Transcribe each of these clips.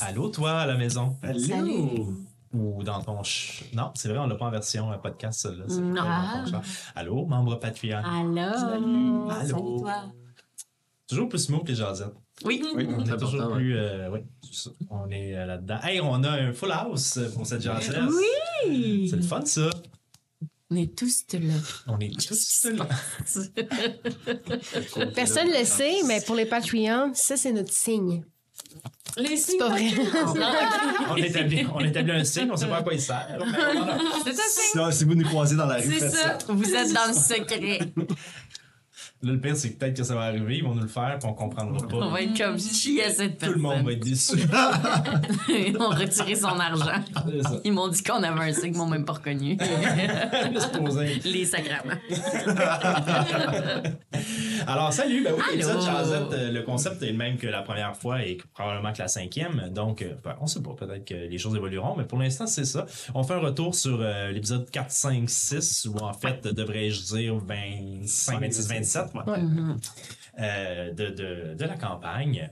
Allô, toi, à la maison? Allô? Ou dans ton... ch- Non, c'est vrai, on l'a pas en version euh, podcast, ça, là. C'est Non. pas dans ton char. Allô, membre Patreon? Allô? Allô? Salut, toi. Toujours plus smooth que les jasettes. Oui. Oui, On est toujours plus... euh, oui, c'est ça. on est euh, là-dedans. Hey, on a un full house pour cette jasette. Oui. C'est le fun, ça. On est tous là. On est tous là. Personne ne le sait, mais pour les Patreons, ça, c'est notre signe. Les C'est pas vrai. On établit, on établit un signe, on sait pas à quoi il sert. mais. C'est ça, c'est Ça, si vous nous croisez dans la rue, c'est ça. Vous êtes dans le secret. Là, le pire, c'est que peut-être que ça va arriver, ils vont nous le faire, puis on comprendra pas. On va être comme chier à cette Tout personne. le monde va être déçu. Ils ont retiré son argent. Ils m'ont dit qu'on avait un signe, ils m'ont même pas reconnu. Les sacraments. Alors, salut, ben oui, l'épisode Jazette, euh, le concept est le même que la première fois et que probablement que la cinquième. Donc, euh, ben, on sait pas, peut-être que les choses évolueront, mais pour l'instant, c'est ça. On fait un retour sur euh, l'épisode 4, 5, 6, ou en fait, devrais-je dire 25, 26, 27, ouais. Ouais. Euh, de, de, de la campagne.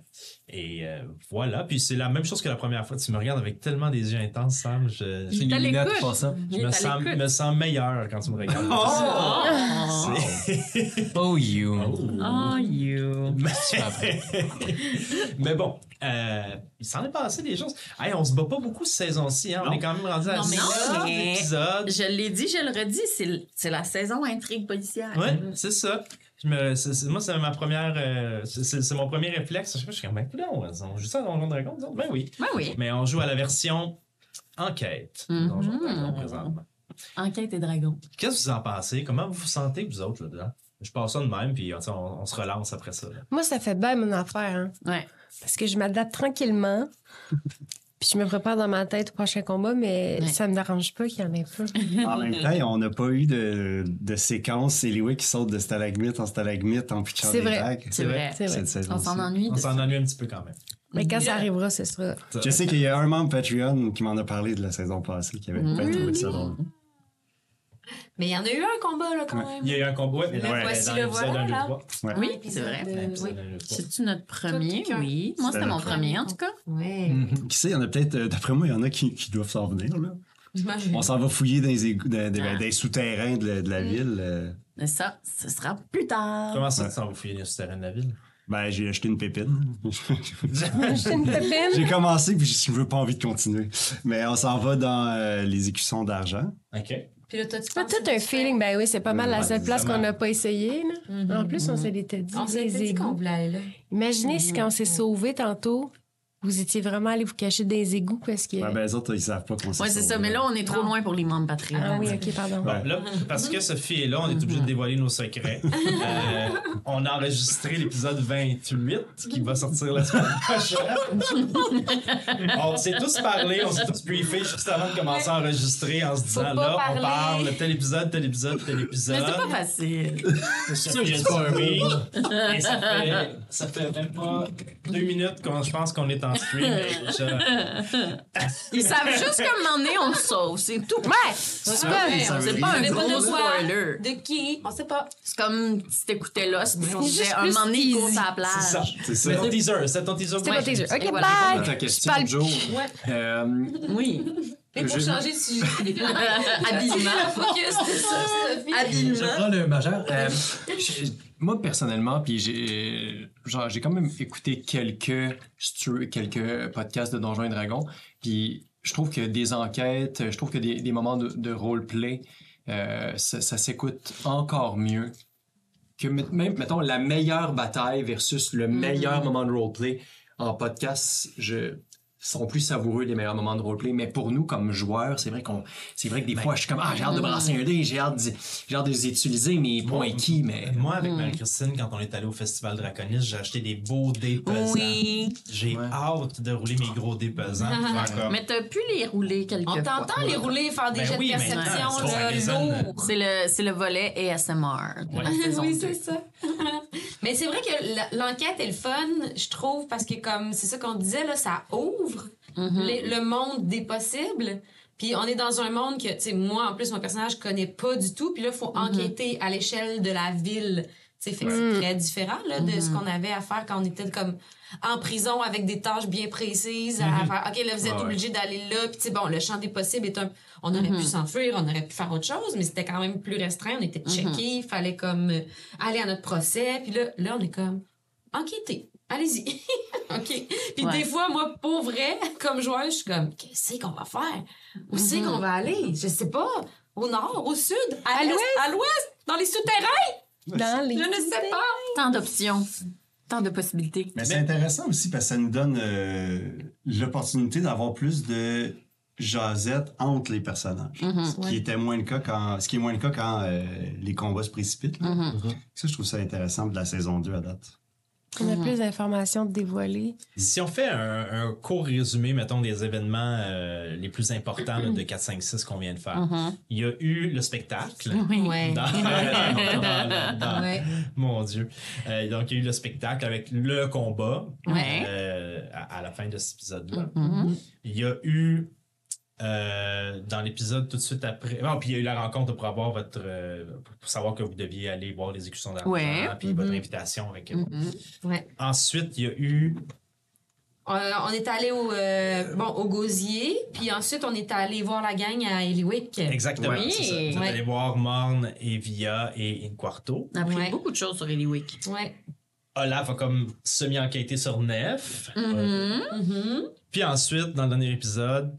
Et euh, voilà, puis c'est la même chose que la première fois. Tu me regardes avec tellement des yeux intenses, Sam. Je, je à une lunette l'écoute. pour ça. Il est me, sens, me sens meilleur quand tu me regardes. Oh! C'est- Oh, you. Oh, you. Mais bon, euh, il s'en est passé des choses. Hey, on se bat pas beaucoup cette saison-ci. Hein? On est quand même rendu à Non, mais 6 là, mais- épisodes. Je l'ai dit, je le redis, c'est la saison intrigue policière. Ouais, c'est ça. Je me, c'est- c'est- moi, c'est ma première. euh, c'est- mon premier réflexe. Je sais pas, je suis comme, ben, on joue ça à Donjon Dragon? Ben oui. Ben oui. Mais on joue à la version enquête. de Mhm. Donjon Dragon présentement. Enquête et dragon. Qu'est-ce que vous en pensez? Comment vous vous sentez, vous autres, là-dedans? Je passe ça de même, puis on, on- on se relance après ça. là. Moi, ça fait bien mon affaire, hein, Ouais. parce que je m'adapte tranquillement. Puis je me prépare dans ma tête au prochain combat, mais Ouais. ça me dérange pas qu'il y en ait pas. En même temps, on n'a pas eu de, de séquence. C'est Léo qui saute de stalagmite en stalagmite en pitchant C'est des vrai. vagues. C'est vrai. C'est vrai. On s'en ennuie. On s'en ennuie un petit peu quand même. Mais quand ça arrivera, ce sera. Je sais qu'il y a un membre Patreon qui m'en a parlé de la saison passée qui avait Mhm. pas trouvé ça drôle. Mais il y en a eu un combat, là, quand Ouais. même. Il y a eu un combat, mais dans, voici, dans le voilà, 1, 2, là. 3. Ouais. Oui, c'est vrai. de- L'épisode oui. 1, 2, 3. C'est-tu notre premier? Oui. Moi, c'était mon premier, en tout cas. Ouais. Mhm. Qui sait, il y en a peut-être, euh, d'après moi, il y en a qui, qui doivent s'en venir. Là. J'imagine. On s'en va fouiller dans les, égouts- dans- dans- Ah. dans les souterrains de la, de la ville. euh. Mais ça, ce sera plus tard. Comment ça, Ouais. tu s'en vas fouiller les souterrains de la ville? Ben, j'ai acheté une pépine. J'ai une pépine? j'ai commencé, puis je veux pas envie de continuer. Mais on s'en va dans euh, les écussons d'argent. OK. Puis là, toi, tu C'est pas penses tout un feeling. Ben oui, c'est pas mal la seule place qu'on n'a pas essayé. là. Mhm. En plus, on se l'était dit. On s'était dit qu'on égouts. voulait aller là. Imaginez si quand on s'est sauvés tantôt, vous étiez vraiment allé vous cacher dans les égouts parce que. Ouais, ben, les autres, ils savent pas qu'on s'est Ouais, c'est ça. Mais là, on est trop Non. loin pour les membres Patreon. Ah oui, ok, pardon. Bon, là, parce que Sophie est là, on est obligé de dévoiler nos secrets. Euh, on a enregistré l'épisode 28 qui va sortir la semaine prochaine. on s'est tous parlé, on s'est tous briefés juste avant de commencer à enregistrer en se disant pas là, parler. on parle de tel épisode, tel épisode, tel Mais épisode. c'est pas facile. C'est sûr, j'ai dit oui. Et ça fait, ça fait même pas deux minutes qu'on je pense qu'on est en stream. Je- Ils savent juste qu'à un moment donné, on le sauve. C'est tout. Ouais! C'est pas, c'est pas un gros spoiler. De qui? On sait pas. C'est comme si t'écoutais là, si tu C'est disais juste un moment donné, il C'est ça. plage. C'est ça. C'est ton teaser, c'est ton teaser. Ouais. mon teaser. Et Ok, bye! Ta Je question, Joe. Euh, Oui. Mais pour changer de sujet. Habilement. Focus, c'est ça, Sophie. Je Habilement. prends le majeur. Euh, moi, personnellement, puis j'ai genre, j'ai quand même écouté quelques, quelques podcasts de Donjons et Dragons, puis je trouve que des enquêtes, je trouve que des, des moments de, de roleplay, euh, ça, ça s'écoute encore mieux que même, mettons, la meilleure bataille versus le meilleur moment de roleplay en podcast. Je, sont plus savoureux les meilleurs moments de roleplay. Mais pour nous, comme joueurs, c'est vrai qu'on, c'est vrai que des fois, je suis comme, ah, j'ai hâte de brasser un dé, j'ai hâte, hâte de les utiliser, mes points acquis, mais. Moi, avec Marie-Christine, quand on est allé au Festival Draconis, j'ai acheté des beaux dés pesants. Oui. J'ai hâte de rouler mes gros dés pesants. comme- Mais t'as pu les rouler quelque On fois. t'entend les rouler, faire des Ben jets de oui, mais perception, là, lourd. C'est le, c'est le volet ASMR de la saison oui, 2. c'est ça. Mais c'est vrai que l'enquête est le fun, je trouve, parce que comme c'est ça qu'on disait, là, ça ouvre les- le monde des possibles. Puis on est dans un monde que, tu sais, moi, en plus, mon personnage connaît pas du tout. Puis là, il faut enquêter à l'échelle de la ville. C'est très différent là, de ce qu'on avait à faire quand on était comme en prison avec des tâches bien précises à faire. OK, là, vous êtes Ouais. obligé d'aller là. Puis, tu sais, bon, le champ des possibles est un... On aurait pu s'enfuir, on aurait pu faire autre chose, mais c'était quand même plus restreint. On était checké, il fallait comme euh, aller à notre procès. Puis là, là, on est comme enquêter. Allez-y. OK. Puis Ouais. des fois, moi, pour vrai, comme joueur, je suis comme, qu'est-ce qu'on va faire? Où c'est qu'on va aller? Je sais pas. Au nord, au sud, à, l'est, à l'ouest, dans les souterrains? Dans les Je ne sais pas. Tant d'options, tant de possibilités. Mais c'est intéressant aussi parce que ça nous donne euh, l'opportunité d'avoir plus de jasette entre les personnages. Ce qui était moins le cas quand, ce qui est moins le cas quand euh, les combats se précipitent. là. Ça, je trouve ça intéressant de la saison 2 à date. On a plus d'informations de dévoiler. Si on fait un, un court résumé, mettons, des événements euh, les plus importants là, de 4, 5, 6 qu'on vient de faire, il y a eu le spectacle. Ouais. Dans- dans- dans- Ouais. Mon Dieu. Euh, donc, il y a eu le spectacle avec le combat Ouais. euh, à, à la fin de cet épisode-là. Mhm. Il y a eu, euh, dans l'épisode tout de suite après, bon, puis il y a eu la rencontre pour avoir votre, euh, pour savoir que vous deviez aller voir les exécutions d'argent, Ouais. puis votre invitation avec. Mhm. Ouais. Ensuite, il y a eu, Euh, on est allé au, euh, bon, au Gosier, puis ensuite, on est allé voir la gang à Eliwick. exactement, Oui. ça. Vous êtes Ouais. allé voir Morne, Evia et Inquarto. On a appris Ouais. beaucoup de choses sur Eliwick. Ouais. Olaf a comme semi-enquêté sur Nef. Mhm. Puis ensuite, dans le dernier épisode,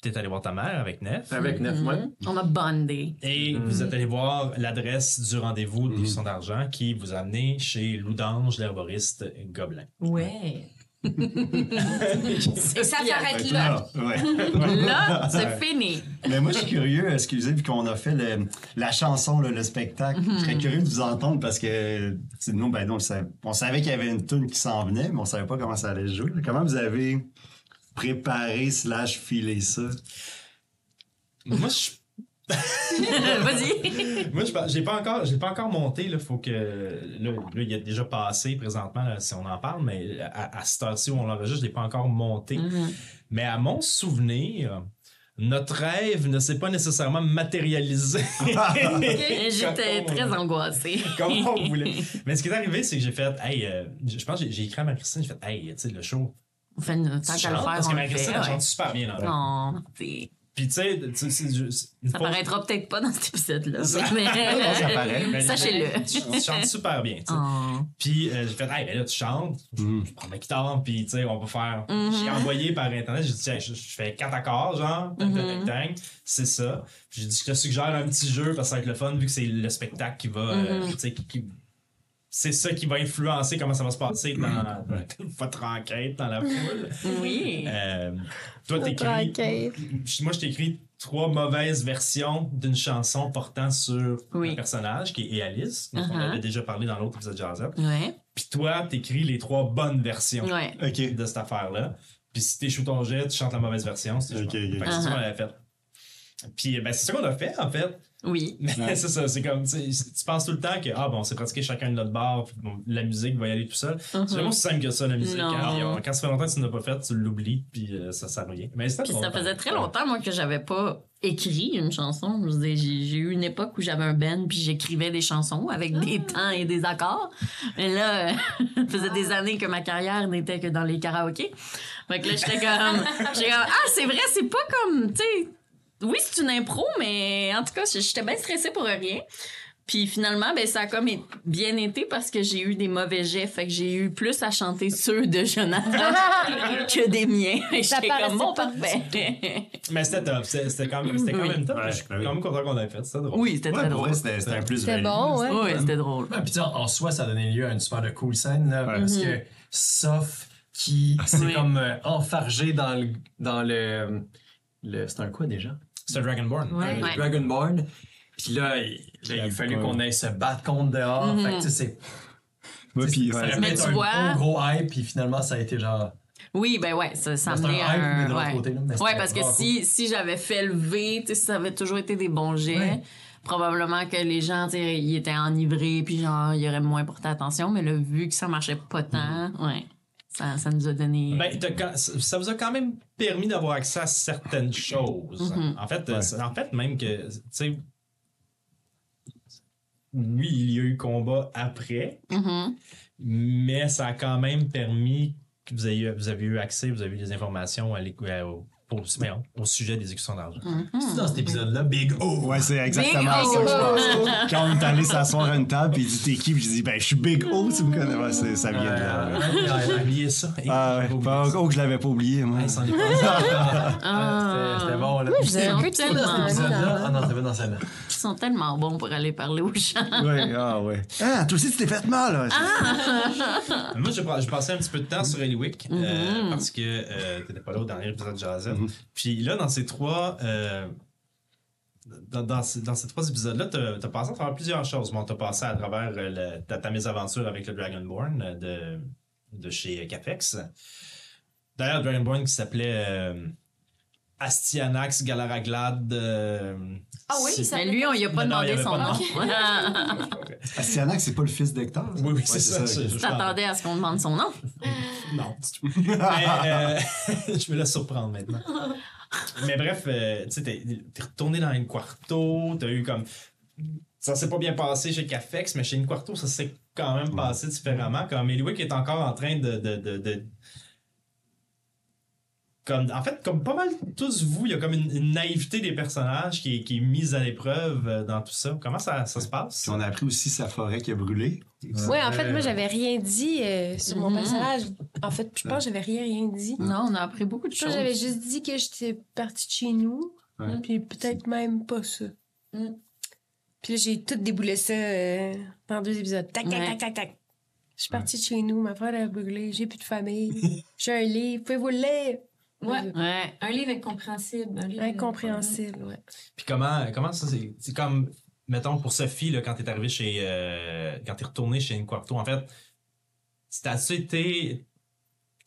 t'es allé voir ta mère avec Nef. Avec neuf mois. On a bondé. Et vous êtes allé voir l'adresse du rendez-vous des son d'argent qui vous a amené chez Loudange, l'herboriste Gobelin. Ouais. Et ça s'arrête là. Ouais. Là, c'est fini. Mais moi, je suis curieux, excusez, vu qu'on a fait le- la chanson, là, le spectacle. Je serais curieux de vous entendre parce que nous, ben, nous, on, savait, on savait qu'il y avait une tune qui s'en venait, mais on savait pas comment ça allait se jouer. Comment vous avez préparé slash filé ça? Moi, je Vas-y. Moi, j'ai pas encore, j'ai pas encore monté. Là, faut que là, là, il a déjà passé présentement là, si on en parle, mais à, à cette heure-ci où on l'enregistre, je l'ai pas encore monté. Mais à mon souvenir, notre rêve ne s'est pas nécessairement matérialisé. J'étais très angoissée. Comme on voulait. Mais ce qui est arrivé, c'est que j'ai fait, hey, euh, je pense que j'ai- j'ai écrit à Marie-Christine, j'ai fait, hey, tu sais, le show. On fait une, tant qu'à le faire, Parce que on fait. elle ouais. chante super bien dans le Non, t'sais, Puis tu sais, tu sais, c'est juste une ça paraîtra peut-être pas dans cet épisode-là. Ça- mais Sachez-le. Tu, tu chantes super bien. Oh. Puis euh, j'ai fait, hey, ben là, tu chantes, Mm. je prends ma guitare, puis tu sais, on va faire. J'ai envoyé par Internet, j'ai dit, tiens, je, je fais quatre accords, genre, Mhm. tac, c'est ça. Puis j'ai dit, je te suggère un petit jeu parce que ça va être le fun, vu que c'est le spectacle qui va. euh, Mhm. tu sais, qui- c'est ça qui va influencer comment ça va se passer dans, dans votre enquête dans la foule. Oui. Euh, toi, t'écris. Moi, je t'écris trois mauvaises versions d'une chanson portant sur Oui. un personnage qui est Alice, dont on Uh-huh. avait déjà parlé dans l'autre épisode de Jazz-Up. Ouais. Puis toi, t'écris les trois bonnes versions Ouais. OK. de cette affaire-là. Puis si t'échoues ton jet, tu chantes la mauvaise version. Si t'échoues Ok, pas. ok. Fait que c'est Uh-huh. qu'on avait fait. Puis ben, c'est ça qu'on a fait, en fait. Oui. Mais c'est ça, c'est comme, tu sais, tu penses tout le temps que, ah bon, c'est pratiqué chacun de notre bar, puis bon, la musique va y aller tout seul. C'est vraiment aussi simple que ça, la musique. Non. hein. Quand ça fait longtemps que tu ne l'as pas fait, tu l'oublies, puis euh, ça sert à rien. Mais c'était Puis ça faisait très longtemps, moi, que j'avais pas écrit une chanson. J'ai eu une époque où j'avais un band puis j'écrivais des chansons avec des Ah. temps et des accords. Mais là, euh, ça faisait des années que ma carrière n'était que dans les karaokés. Fait que là, j'étais comme, j'étais comme, ah, c'est vrai, c'est pas comme, tu sais, oui, c'est une impro, mais en tout cas, j'étais bien stressée pour rien. Puis finalement, ben, ça a comme bien été parce que j'ai eu des mauvais jets. Fait que j'ai eu plus à chanter ceux de Jonathan que des miens. J'étais comme, bon, pas parfait. Mais c'était top. C'était quand même, c'était quand Oui. même top. Ouais, je suis ben oui. quand même content qu'on l'ait fait. C'était drôle. Oui, c'était Ouais, très drôle. c'était un plus C'était bon, ouais. Oui, c'était drôle. Ah, puis en soi, ça a donné lieu à une super de cool scène, là, Ouais. parce que sauf qui s'est Oui. comme euh, enfargé dans le. Dans le, le c'est un quoi déjà? C'est un Dragonborn. Ouais. Le Ouais. Dragonborn. Puis là, il, là, il a fallu qu'on aille se battre contre dehors. Mhm. Fait que, tu sais, c'est. Ouais, puis, ça Mais tu un vois- gros, gros hype, puis finalement, ça a été genre. Oui, ben ouais, ça, ça C'est un hype, mais un. de l'autre ouais. côté, là, mais Ouais, parce que si, si j'avais fait lever, tu sais, si ça avait toujours été des bons jets, Ouais. probablement que les gens, tu sais, ils étaient enivrés, puis genre, ils auraient moins porté attention, mais là, vu que ça marchait pas tant, ouais, ça, ça nous a donné. Ben, ça vous a quand même permis d'avoir accès à certaines choses. Mhm. En fait, Ouais. euh, en fait, même que, tu sais, oui, il y a eu combat après, Mhm. mais ça a quand même permis que vous ayez, vous avez eu accès, vous avez eu des informations à à- au, au- sujet des exécutions d'argent. C'est dans cet épisode-là, Big O. Ouais, c'est exactement Big ça, O. je pense. Quand on est allé s'asseoir à une table, puis il dit T'es qui? Puis je dis Ben, je suis Big O, tu me connais. Ouais, c'est- ça vient de là. ouais. J'ai oublié ça. Ah ouais, pas oh, que je l'avais pas oublié, moi. Ah. C'était c'était bon, là. un peu sont ça dans tellement- cet Épisode-là? Ah non, dans celle-là. Ils sont tellement bons pour aller parler aux gens. Ouais, ah ouais. Ah, toi aussi, tu t'es fait mal, là. Moi, j'ai pas- j'ai passé un petit peu de temps sur Eliwick euh, Mhm. parce que euh, t'étais pas là au dernier épisode de Jazette. Mhm. Puis là, dans ces trois. euh, dans, dans dans ces trois épisodes-là, t'as as passé à travers plusieurs choses. Bon, t'as passé à travers euh, ta, ta mésaventure avec le Dragonborn euh, de, de chez Cafex. D'ailleurs, Dragonborn qui s'appelait Astyanax Galaraglad. euh, Ah oui, c'est- ça- Mais lui, on lui a pas Non, non, demandé avait son nom. Astyanax, c'est pas le fils d'Hector ça? Oui, oui, Ouais, c'est ça. je- je- T'attendais à ce qu'on demande son nom? Non, du tout. Mais, euh, je me laisse surprendre maintenant. Mais bref, euh, tu sais, t'es t'es retourné dans une quarto, t'as eu comme. Ça s'est pas bien passé chez Cafex, mais chez une quarto, ça s'est quand même passé différemment. Comme Eliwick est encore en train de. de, de, de- comme, en fait, comme pas mal tous vous, il y a comme une, une naïveté des personnages qui est, qui est mise à l'épreuve euh, dans tout ça. Comment ça, ça se passe? Puis on a appris aussi sa forêt qui a brûlé. Ouais, en fait, moi, j'avais rien dit euh, sur mon Mhm. personnage. En fait, je pense que j'avais rien, rien dit. Non, on a appris beaucoup de Je pense choses. que j'avais juste dit que j'étais partie de chez nous. Ouais. Puis peut-être même pas ça. Mm. Puis là, j'ai tout déboulé ça euh, dans deux épisodes. Tac, tac, Ouais. tac, tac, tac. Je suis partie de chez nous, ma frère a brûlé, j'ai plus de famille. J'ai un livre, pouvez-vous le lire? Ouais. Ouais. Un livre incompréhensible. Un livre Incompréhensible, ouais. Puis comment, comment ça, c'est c'est comme, mettons, pour Sophie, là, quand t'es arrivé chez, euh, quand t'es retourné chez Inquarto, en fait, c'était été,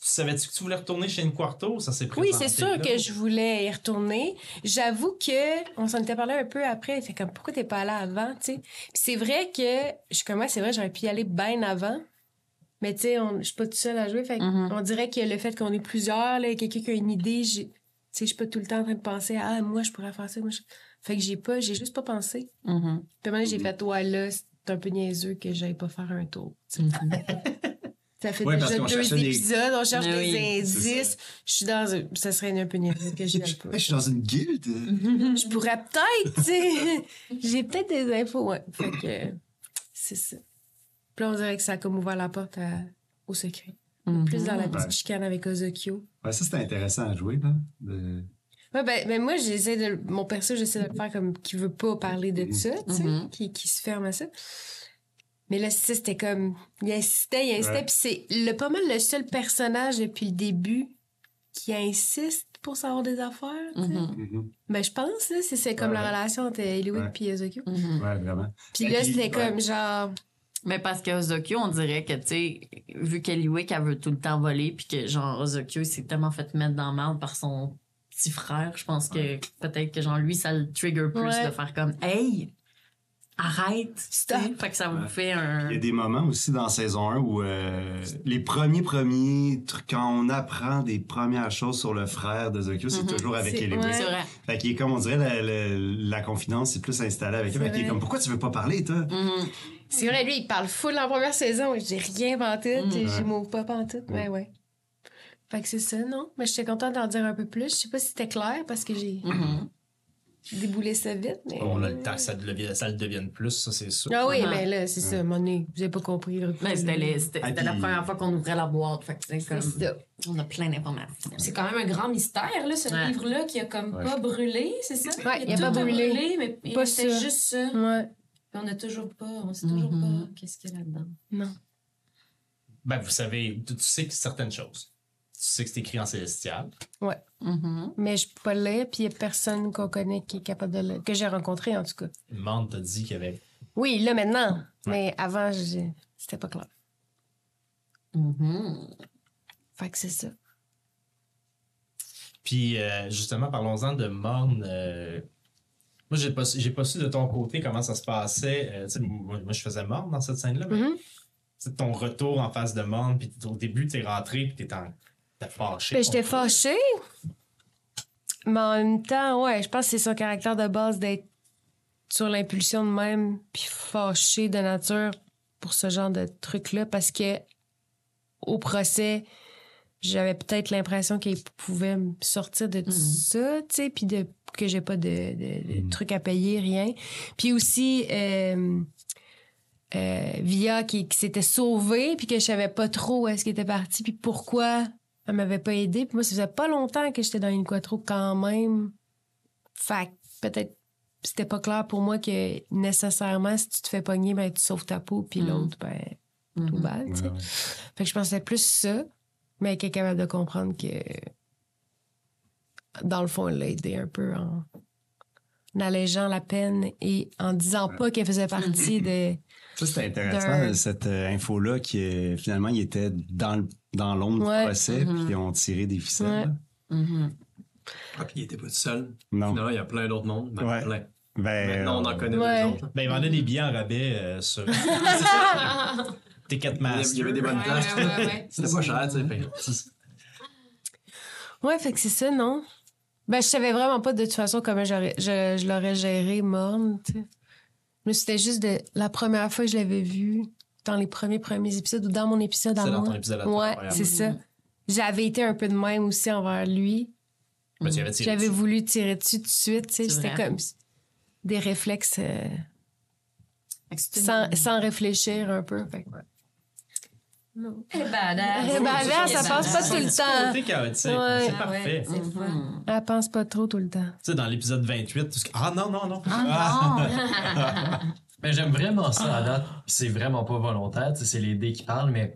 tu savais-tu que tu voulais retourner chez Inquarto ou ça s'est Oui, c'est sûr là? que je voulais y retourner. J'avoue que on s'en était parlé un peu après. Fait comme pourquoi t'es pas allé avant, tu sais? Puis c'est vrai que je suis comme ouais, c'est vrai, j'aurais pu y aller bien avant. Mais tu sais, on- je suis pas toute seule à jouer. Fait que Mhm. on dirait que le fait qu'on est plusieurs, là, quelqu'un qui a une idée, tu sais, je suis pas tout le temps en train de penser ah moi je pourrais faire ça, moi je- Fait que j'ai pas, j'ai juste pas pensé. Mhm. Puis j'ai fait ouais là, c'est un peu niaiseux que j'aille pas faire un tour. sais. Ça fait Ouais, déjà deux des- épisodes, on cherche Mais des indices. Je suis dans un... Ça serait un peu niaiseux que j'y aille pas. Je suis dans une guilde. Je pourrais peut-être, tu sais. J'ai peut-être des infos, ouais. Fait que c'est ça. Puis là, on dirait que ça a comme ouvert la porte à- au secret. Mhm. Plus dans la petite Ouais. chicane avec Ozokyo. Ouais, ça, c'était intéressant à jouer, là. De- Ouais, ben, ben moi, j'essaie de. Mon perso, j'essaie de le faire comme qui veut pas parler de ça, tu sais, qui, qui se ferme à ça. Mais là, ça, c'était comme. Il insistait, il insistait. Ouais. Puis c'est le, pas mal le seul personnage depuis le début qui insiste pour savoir des affaires, tu sais. Mhm. Ben, je pense, là, c'est c'est comme Ouais, la relation entre Eliwick et Ozokyo. Ouais, vraiment. Puis là, c'était ouais. comme genre. Mais parce que Ozokyo, on dirait que, tu sais, vu qu'Eliwick, elle veut tout le temps voler, puis que, genre, Ozokyo, il s'est tellement fait mettre dans le mal par son petit frère, je pense que peut-être que, genre, lui, ça le trigger plus Ouais. de faire comme, hey, arrête, Stop. Fait que ça vous fait un. Il y a des moments aussi dans saison 1 où euh, les premiers premiers trucs, quand on apprend des premières choses sur le frère de Zokyo, c'est Mhm. toujours avec C'est- Eliwick. ouais. C'est vrai. Fait qu'il est comme on dirait la, la, la confidence c'est plus installée avec lui. C'est Fait qu'il est vrai. comme pourquoi tu veux pas parler toi? Mhm. C'est vrai, lui, il parle full en première saison. J'ai rien pantoute. Mm. J'ai Ouais. m'ouvre pas pantoute. Mais ouais. Fait que c'est ça, non? Mais j'étais contente d'en dire un peu plus. Je sais pas si c'était clair parce que j'ai Mhm. déboulé ça vite. Mais... On a le temps que ça, devienne- ça le devienne plus, ça c'est sûr. Ah oui, mais là, c'est ça, mon nez. Vous avez pas compris. Mais c'était les- c'était- Ah, c'était la première fois qu'on ouvrait la boîte. Fait que c'est comme. ça. On a plein d'informations. C'est quand même un grand mystère, là, ce Ouais. livre-là, qui a comme Ouais. pas brûlé, c'est ça? Ouais, il a tout pas brûlé. mais il ça. juste ça. Ouais. Puis on a toujours pas, on sait toujours pas qu'est-ce qu'il y a là-dedans. Non. Ben, vous savez, tu, tu sais que certaines choses. sais que c'est écrit en célestial. Ouais. Mhm. Mais je peux pas le lire, puis il y a personne qu'on connaît qui est capable de le. Que j'ai rencontré, en tout cas. Mande t'a dit qu'il y avait. Oui, là, maintenant. Mais avant, c'était pas clair. Mhm. Fait que c'est ça. Puis euh, justement, parlons-en de Morne. euh, Moi, j'ai pas, su- j'ai pas su de ton côté comment ça se passait. Euh, tu sais, moi, moi, je faisais Morne dans cette scène-là, mais Mhm. sais, ton retour en face de Morne, puis au début, t'es rentré, puis t'es en... t'es fâché. Ben, j'étais fâchée. Mais en même temps, ouais, je pense que c'est son caractère de base d'être sur l'impulsion de même, puis fâché de nature pour ce genre de truc-là, parce que au procès, j'avais peut-être l'impression qu'il pouvait me sortir de tout ça, tu sais, puis de, que j'ai pas de, de, de trucs à payer, rien. Puis aussi, euh, euh, Via qui, qui s'était sauvée, puis que je savais pas trop où est-ce qu'elle était partie, puis pourquoi elle m'avait pas aidé. Puis moi, ça faisait pas longtemps que j'étais dans une quattro quand même. Fait que peut-être c'était pas clair pour moi que nécessairement, si tu te fais pogner, ben tu sauves ta peau, puis Mm. l'autre, ben tout. Ouais, ouais. Fait que je pensais plus ça, mais qu'elle est capable de comprendre que dans le fond, elle l'a aidé un peu en, en allégeant la peine et en disant pas qu'elle faisait partie de. Ça, c'était intéressant, cette euh, info-là, qui finalement, il était dans, le- dans l'ombre Ouais. du procès, Mhm. puis ils ont tiré des ficelles. Ouais. Mhm. Ah, puis il était pas tout seul. Non. Finalement, il y a plein d'autres mondes. Ben, Ouais. plein. Ben, Maintenant, on en euh, connaît Ouais. deux autres. Ben, il vendait des billets en rabais euh, sur Ticketmaster. Il y avait des bonnes places. ouais, ouais, ouais. C'était pas cher, tu sais. Ouais, fait que c'est ça, non? Ben, je savais vraiment pas de toute façon comment j'aurais- je, je l'aurais géré morne, tu sais. Mais c'était juste de la première fois que je l'avais vu dans les premiers premiers épisodes ou dans mon épisode à C'est dans moi. ton épisode à toi, Ouais, c'est ça. J'avais été un peu de même aussi envers lui. Ben, J'avais voulu tirer dessus tout de suite, tu sais. C'était comme des réflexes euh, sans, sans réfléchir un peu. Fait que, ouais. Non. Eh, badass. Eh, badass, ça passe pas tout le temps. Côté chaotique, Ouais. c'est Ah ouais, parfait. fun. Mhm. Elle pense pas trop tout le temps. Tu sais, dans l'épisode 28, tout ce que- Ah non, non, non. Ah non! Ben, j'aime vraiment ça date. Puis C'est vraiment pas volontaire, tu sais, c'est les dés qui parlent, mais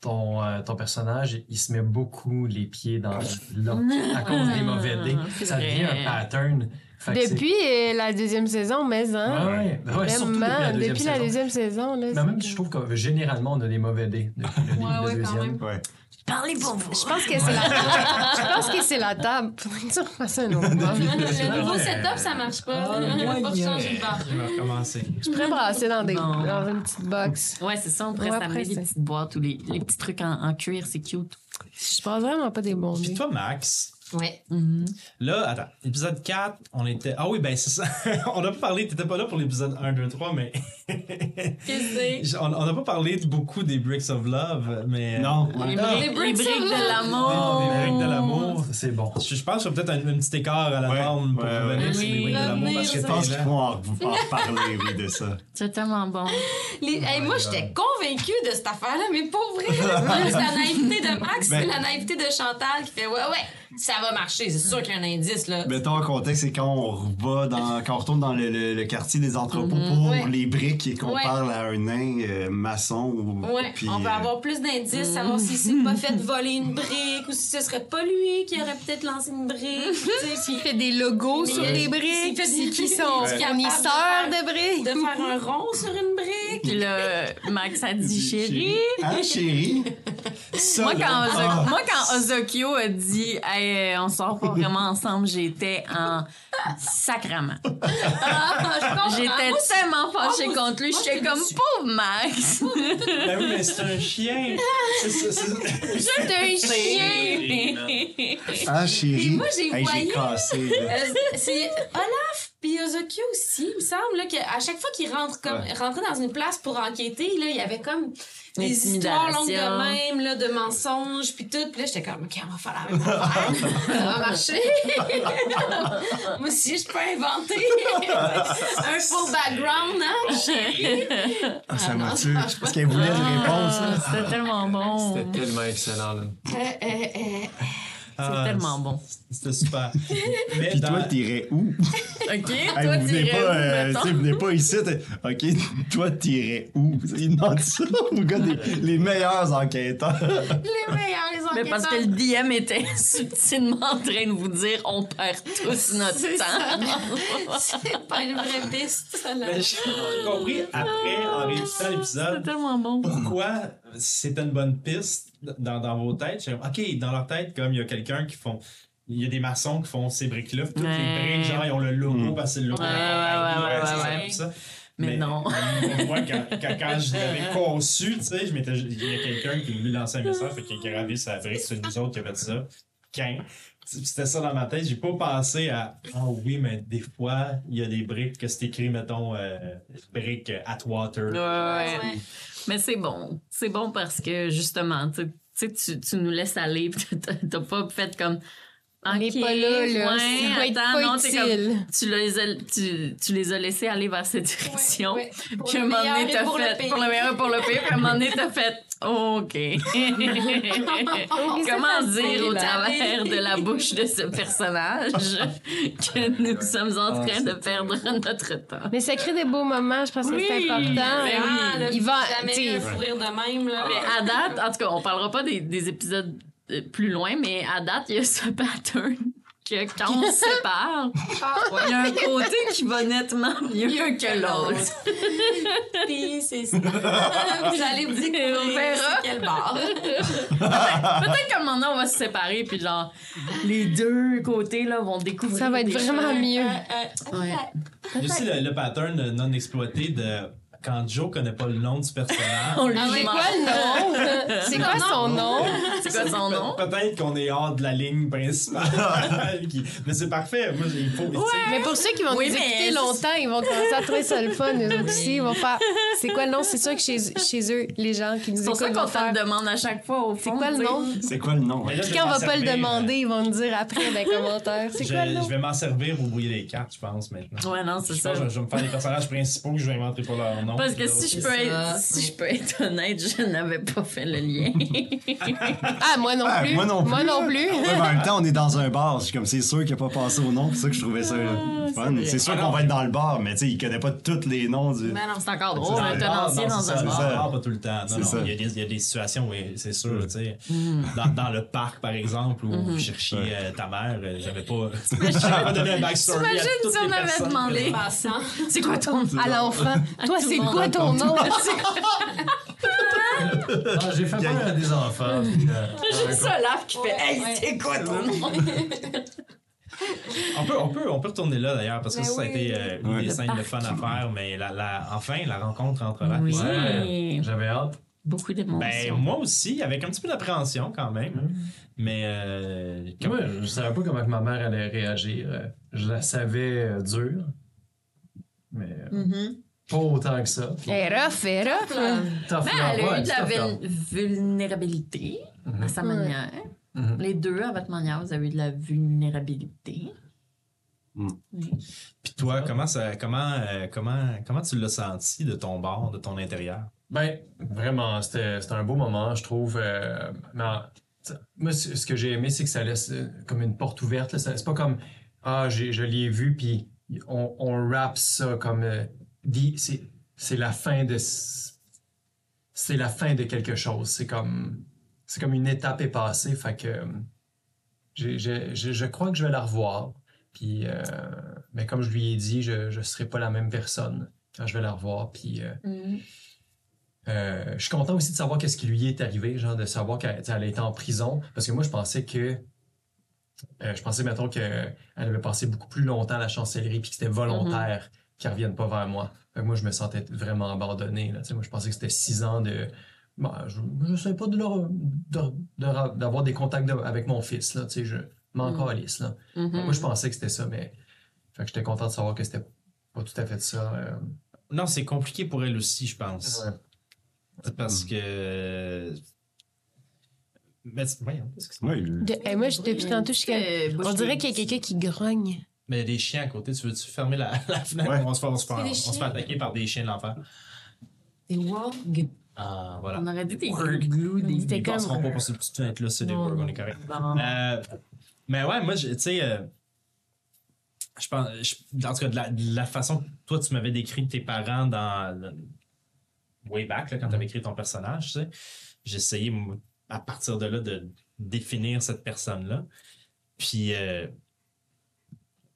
ton, euh, ton personnage, il se met beaucoup les pieds dans l'eau à cause des mauvais dés. Ça devient un pattern. Depuis euh, la deuxième saison, mais hein? Ouais, ouais. Ben ouais, surtout depuis la Vraiment, deuxième depuis la saison. deuxième saison. Là, Mais même, je trouve que généralement, on a des mauvais dés depuis le début Ouais, de ouais, la quand deuxième. même. ouais. Parlez pour vous! Je pense que c'est la Je pense que c'est la table. Faudrait que tu refasses un autre. Le nouveau setup, ça marche pas. Ah, ouais, faut yeah. changer de bord. Je vais recommencer. Je pourrais brasser dans, des, Non. dans une petite box. Ouais, c'est ça, on pourrait Ouais, s'amener des petites boîtes ou les, les petits trucs en, en cuir, c'est cute. Je pense vraiment pas des bons Puis toi, Max, Ouais. Mhm. là, attends, épisode 4, on était. Ah oui, ben c'est ça. on a pas parlé, t'étais pas là pour l'épisode 1, 2, 3, mais. Qu'est-ce que on on n'a pas parlé de beaucoup des Bricks of Love, mais. Non, Les, ouais. briques, Les les briques briques de de l'amour! Les briques de l'amour. C'est bon. Je, je pense qu'il y a peut-être un, un petit écart à la Ouais, norme pour ouais, revenir ouais. sur les Oui, briques de l'amour revenir parce que Je pense qu'il faut en, en parler, oui, de ça. C'est tellement bon. Les- hey, moi, j'étais convaincue de cette affaire-là, mais pas vrai. C'est la naïveté de Max, Ben- c'est la naïveté de Chantal qui fait Ouais, ouais, ça va marcher. C'est sûr qu'il y a un indice, là. Mettons en contexte, c'est quand on va dans, quand on retourne dans le, le- le quartier des entrepôts pour Ouais. les briques et qu'on Ouais. parle à un nain euh, maçon ou. Ouais, puis, on peut euh, avoir plus d'indices, savoir si c'est pas fait voler une brique ou si ce serait pas lui qui aurait peut-être lancé une brique. tu sais, S'il fait des logos Mais sur les il briques, fait des- qui sont fournisseurs faire- de briques? de faire un rond sur une brique. Puis là, Max a dit chérie. Hein, chérie? Ça, Moi quand, Ozo- ah, moi, quand Ozokyo a dit hey, on sort pas vraiment ensemble, j'étais en sacrament. Ah. J'étais tellement fâchée contre lui. J'étais comme pauvre Max. Ben oui, mais c'est un chien. C'est ça, c'est- J'étais un chien. Ah, chérie. Puis moi, j'ai Hey, voyé- cassé. Euh, c'est Olaf? Puis Ozokyo aussi, il me semble là, qu'à chaque fois qu'il rentre comme Ouais. rentrait dans une place pour enquêter, là, il y avait comme des histoires longues de même, là, de mensonges puis tout. Puis là, j'étais comme, OK, on va faire la même affaire. Ça va marcher. Moi aussi, je peux inventer un faux background, hein, chérie. Ah, ça Ah, m'a tué. Parce qu'elle voulait une réponse. Ah, C'était tellement bon. C'était tellement excellent. Là. Euh, euh, euh, Ah, tellement bon. C'était super. Mais Puis dans- toi, t'irais où? OK, Hey, toi, vous venez t'irais pas, où, euh, sais, venez pas ici. t'es- OK, toi, t'irais où? Il demande ça aux gars des les meilleurs enquêteurs. Les meilleurs Mais parce que le DM était subtilement en train de vous dire on perd tous notre C'est temps. C'est pas une vraie piste, ça, là. Mais j'ai compris après, en réécoutant C'est l'épisode, tellement bon. pourquoi c'était une bonne piste dans, dans vos têtes. OK, dans leur tête, comme il y a quelqu'un qui font. Il y a des maçons qui font ces briques-là. Toutes Ouais. les briques, genre, ils ont le logo parce que c'est le logo. Ouais, de la compagnie, ouais, ouais, c'est ouais, ça, ça. Mais non. mais Moi, quand, quand, quand je l'avais conçu, tu sais, je m'étais- il y a quelqu'un qui lui lançait un message, fait qu'il a gravé sa brique, c'est nous autres qui avons fait ça. Quand c'était ça dans ma tête, j'ai pas pensé à Ah oui, mais des fois, il y a des briques que c'est écrit, mettons, euh, briques at water. Ouais, ouais. Ouais. Mais c'est bon. C'est bon parce que justement, tu sais, tu, tu nous laisses aller. T'as pas fait comme. On n'est Ok, pas là, là. Ouais, ça va être attends, pas non, t'es comme- utile. tu, les as, tu, tu les as laissés aller vers cette direction. Ouais, ouais. Pour Puis à un le moment donné, meilleur et t'as pour le fait. pire. Pour le meilleur et pour le pire. Puis à un moment donné, t'as fait. OK. Comment dire au travers de la bouche de ce personnage que nous sommes en train de perdre notre temps? Mais ça crée des beaux moments, je pense que c'est important. Ben oui. Ah, là, Il va- jamais t'sais- le fou rire de même, là. Mais à date, en tout cas, on parlera pas des, des épisodes plus loin, mais à date, il y a ce pattern que quand on se sépare, il y a un côté qui va nettement mieux, que l'autre. Puis c'est ça. Vous allez vous découvrir On verra. quel bar. Peut-être qu'à un moment donné, on va se séparer, puis genre, les deux côtés là, vont découvrir. Ça va être vraiment choses. mieux. Euh, Ouais. Il y a aussi le, le pattern non exploité de quand Joe connaît pas le nom du personnage. On lui Ah C'est quoi le nom? C'est quoi son nom? C'est quoi son nom? Pe- Peut-être qu'on est hors de la ligne principale. Mais c'est parfait. Moi, il faut. Mais pour ceux qui vont Oui, nous mais- écouter longtemps, ils vont commencer à trouver ça le fun, autres aussi. Ils vont faire. C'est quoi le nom? C'est sûr que chez, chez eux, les gens qui nous C'est pour ça écoutent qu'on te le demande à chaque fois au fond. C'est quoi le nom? C'est quoi le nom? Puis quand on va pas le demander, ils vont nous dire après dans les commentaires. C'est Je, quoi le nom? je vais m'en servir pour brouiller les cartes, je pense, maintenant. Ouais, non, c'est Je ça. je vais me faire des personnages principaux que je vais inventer pour leur nom. Parce que si je, peux C'est être, si je peux être honnête, je n'avais pas fait le lien. Ah, moi non Ah, plus. moi non plus. Moi non plus. Ouais, mais en même temps, on est dans un bar. Je suis comme, c'est sûr qu'il n'a pas passé au nom. C'est ça que je trouvais ça fun. vrai. C'est sûr Ah, qu'on va être dans le bar, mais tu sais, il connaît pas tous les noms du. Ben non, C'est encore C'est drôle, dans un le bar, tenancier non, dans c'est un bar. pas tout le temps. Non, C'est non, ça. il, y a des, situations où c'est sûr, Mm. tu sais. Mm. Dans, le parc, par exemple, où vous cherchiez euh, ta mère, euh, j'avais pas. J'avais pas donné un backstory. T'imagines si on avait demandé. C'est quoi ton À l'enfant. Toi, tout c'est quoi ton nom? Ah, j'ai fait peur à des enfants. euh, Juste ça, là, qui fait Hey, c'est quoi ton nom? On peut, on, peut, on peut retourner là d'ailleurs, parce que Ben ça, ça a été euh, une des scènes de fun à faire, mais la, la- enfin, la rencontre entre et Oui. Ouais, J'avais hâte. Beaucoup Ben, d'émotions. moi aussi, avec un petit peu d'appréhension quand même. Mais. Euh, comme- Moi, je savais pas comment que ma mère allait réagir. Euh, Je la savais euh, dure, mais euh, Mhm. Pas autant que ça. Elle est rough, elle est rough. Tough Ben, love, elle a ouais, eu de la vul- vulnérabilité à sa manière. Mhm. Les deux, à votre manière, vous avez eu de la vulnérabilité. Mm. Oui. Puis toi, comment, ça, comment, euh, comment, comment tu l'as senti de ton bord, de ton intérieur? Ben, vraiment, c'était c'était un beau moment, je trouve. euh, mais moi, ce ce que j'ai aimé, c'est que ça laisse euh, comme une porte ouverte. là. Ça- C'est pas comme Ah, j'ai- je l'ai vu, puis on, on rappe ça comme. euh, dit- c'est c'est la fin de. C'est la fin de quelque chose. C'est comme. C'est comme une étape est passée. Fait que. euh, j'ai- j'ai- je je crois que je vais la revoir. Puis. euh, mais comme je lui ai dit, je ne serai pas la même personne quand je vais la revoir. Puis. euh, Mhm. euh, je suis content aussi de savoir qu'est-ce qui lui est arrivé, genre de savoir qu'elle été en prison. Parce que moi, je pensais que. euh, je pensais, mettons, qu'elle avait passé beaucoup plus longtemps à la chancellerie puis que c'était volontaire qu'elle ne revienne pas vers moi. Fait que moi, je me sentais vraiment abandonné. Là. Moi, je pensais que c'était six ans de. Bon, je ne sais pas de leur- de- de- d'avoir des contacts de- avec mon fils. Là, tu sais, je m'en Mhm. calisse, là. Mhm. Moi, je pensais que c'était ça, mais. Fait que j'étais content de savoir que c'était pas tout à fait ça. euh. Non, c'est compliqué pour elle aussi, je pense. Ouais. Parce que. Mais, c'est- voyons, qu'est-ce que? Ouais, De- eh, moi, je- depuis tantôt, je suis Euh, On dirait qu'il y a quelqu'un qui grogne. Mais il y a des chiens à côté. Tu veux-tu fermer la, la fenêtre? Ouais. On, se fait, on, se fait, on se fait attaquer par des chiens de l'enfer. Des wargs. Ah, voilà. On aurait dit des des Ils ne comme- passeront pas pour cette petite fenêtre-là, c'est des words, on est correct. Bon. Euh, Mais ouais, moi, je- tu sais, euh, je pense, je- en tout cas, de la, de la façon que toi, tu m'avais décrit tes parents dans le- way back, là, quand tu avais écrit ton personnage, tu sais, j'ai essayé, moi, à partir de là, de définir cette personne-là. Puis, euh,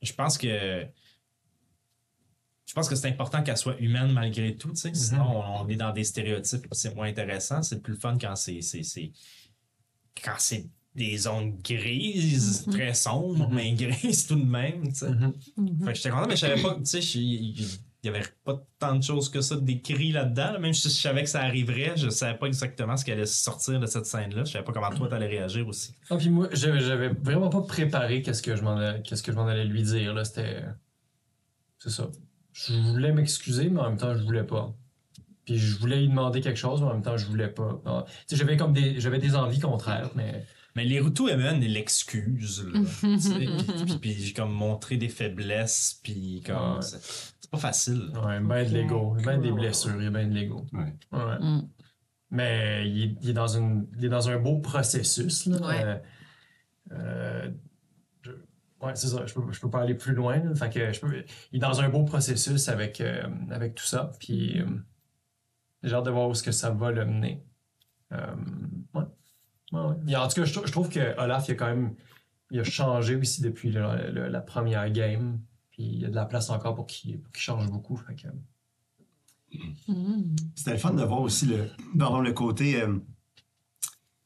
je pense que. Je pense que c'est important qu'elle soit humaine malgré tout, sais. Sinon, on, on est dans des stéréotypes, c'est moins intéressant. C'est plus fun quand c'est. c'est- c'est- Quand c'est des zones grises, très sombres, mais grises tout de même. Fait que j'étais content, mais je savais pas, tu sais, il y avait pas tant de choses que ça décrit là-dedans. là. Même si je savais que ça arriverait, je savais pas exactement ce qui allait sortir de cette scène-là. Je savais pas comment toi t'allais réagir aussi. Ah, puis moi, j'avais, vraiment pas préparé qu'est-ce que je m'en allais, qu'est-ce que je m'en allais lui dire. Là. C'était. C'est ça. Je voulais m'excuser, mais en même temps, je voulais pas. Puis je voulais lui demander quelque chose, mais en même temps, je voulais pas. Ah, tu j'avais comme des, j'avais des envies contraires, mais. Mais les Ruto MN, ils l'excusent, sais. puis, puis j'ai comme montré des faiblesses, puis comme. Ouais. C'est pas facile. Ouais, ben de l'ego. Ben des blessures, il y a ben de l'ego. Ouais. Ouais. Mm. Mais il est, il est dans une, il est dans un beau processus. Là. Ouais. Euh, euh, je- ouais, c'est ça. Je peux, je peux pas aller plus loin. là. Fait que je peux, il est dans un beau processus avec, euh, avec tout ça. Puis euh, j'ai hâte de voir où que ça va le mener. Euh, ouais. Ouais, ouais. Et en tout cas, je, trou- je trouve que Olaf, il a quand même il a changé aussi depuis le- le- la première game. Puis il y a de la place encore pour qu'il change beaucoup. Fait que, C'était le fun de voir aussi le, pardon, le côté. euh,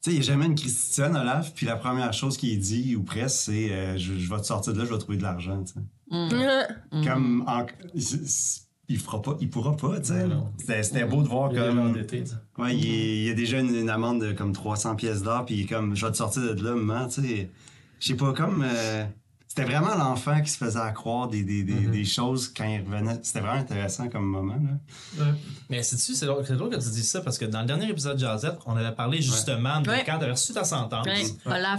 tu sais, il n'y a jamais une Christiane, Olaf, puis la première chose qu'il dit, ou presque, c'est euh, je, je vais te sortir de là, je vais trouver de l'argent. sais. Mm. Comme. en- il fera pas, il pourra pas, tu sais. C'était beau de voir comme. Ouais, il, est- il y a déjà une, une amende de comme 300 pièces d'or, puis comme, je vais te sortir de là, maman, tu sais. Je sais pas, comme. euh, c'était vraiment l'enfant qui se faisait accroire des, des, des, Mhm. des choses quand il revenait. C'était vraiment intéressant comme moment, là. Mais c'est-tu, c'est drôle, c'est drôle que tu dis ça parce que dans le dernier épisode de Jazette, on avait parlé justement de Ouais. quand t'avais reçu ta sentence.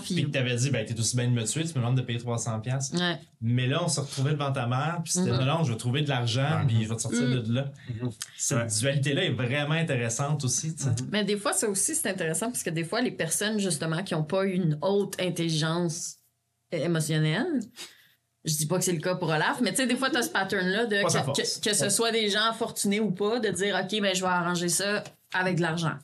Puis que t'avais dit, ben, t'es aussi bien de me tuer, tu me demandes de payer 300$. piastres. Ouais. Mais là, on s'est retrouvés devant ta mère, puis c'était, Mhm. non, non, je vais trouver de l'argent, puis je vais te sortir Mhm. de là. Cette Ouais. dualité-là est vraiment intéressante aussi, tu sais. Mais des fois, ça aussi, c'est intéressant parce que des fois, les personnes, justement, qui n'ont pas une haute intelligence émotionnelle, je dis pas que c'est le cas pour Olaf, mais tu sais, des fois, tu as ce pattern-là de que, force. que- que ce soit des gens fortunés ou pas, de dire, OK, ben, je vais arranger ça avec de l'argent.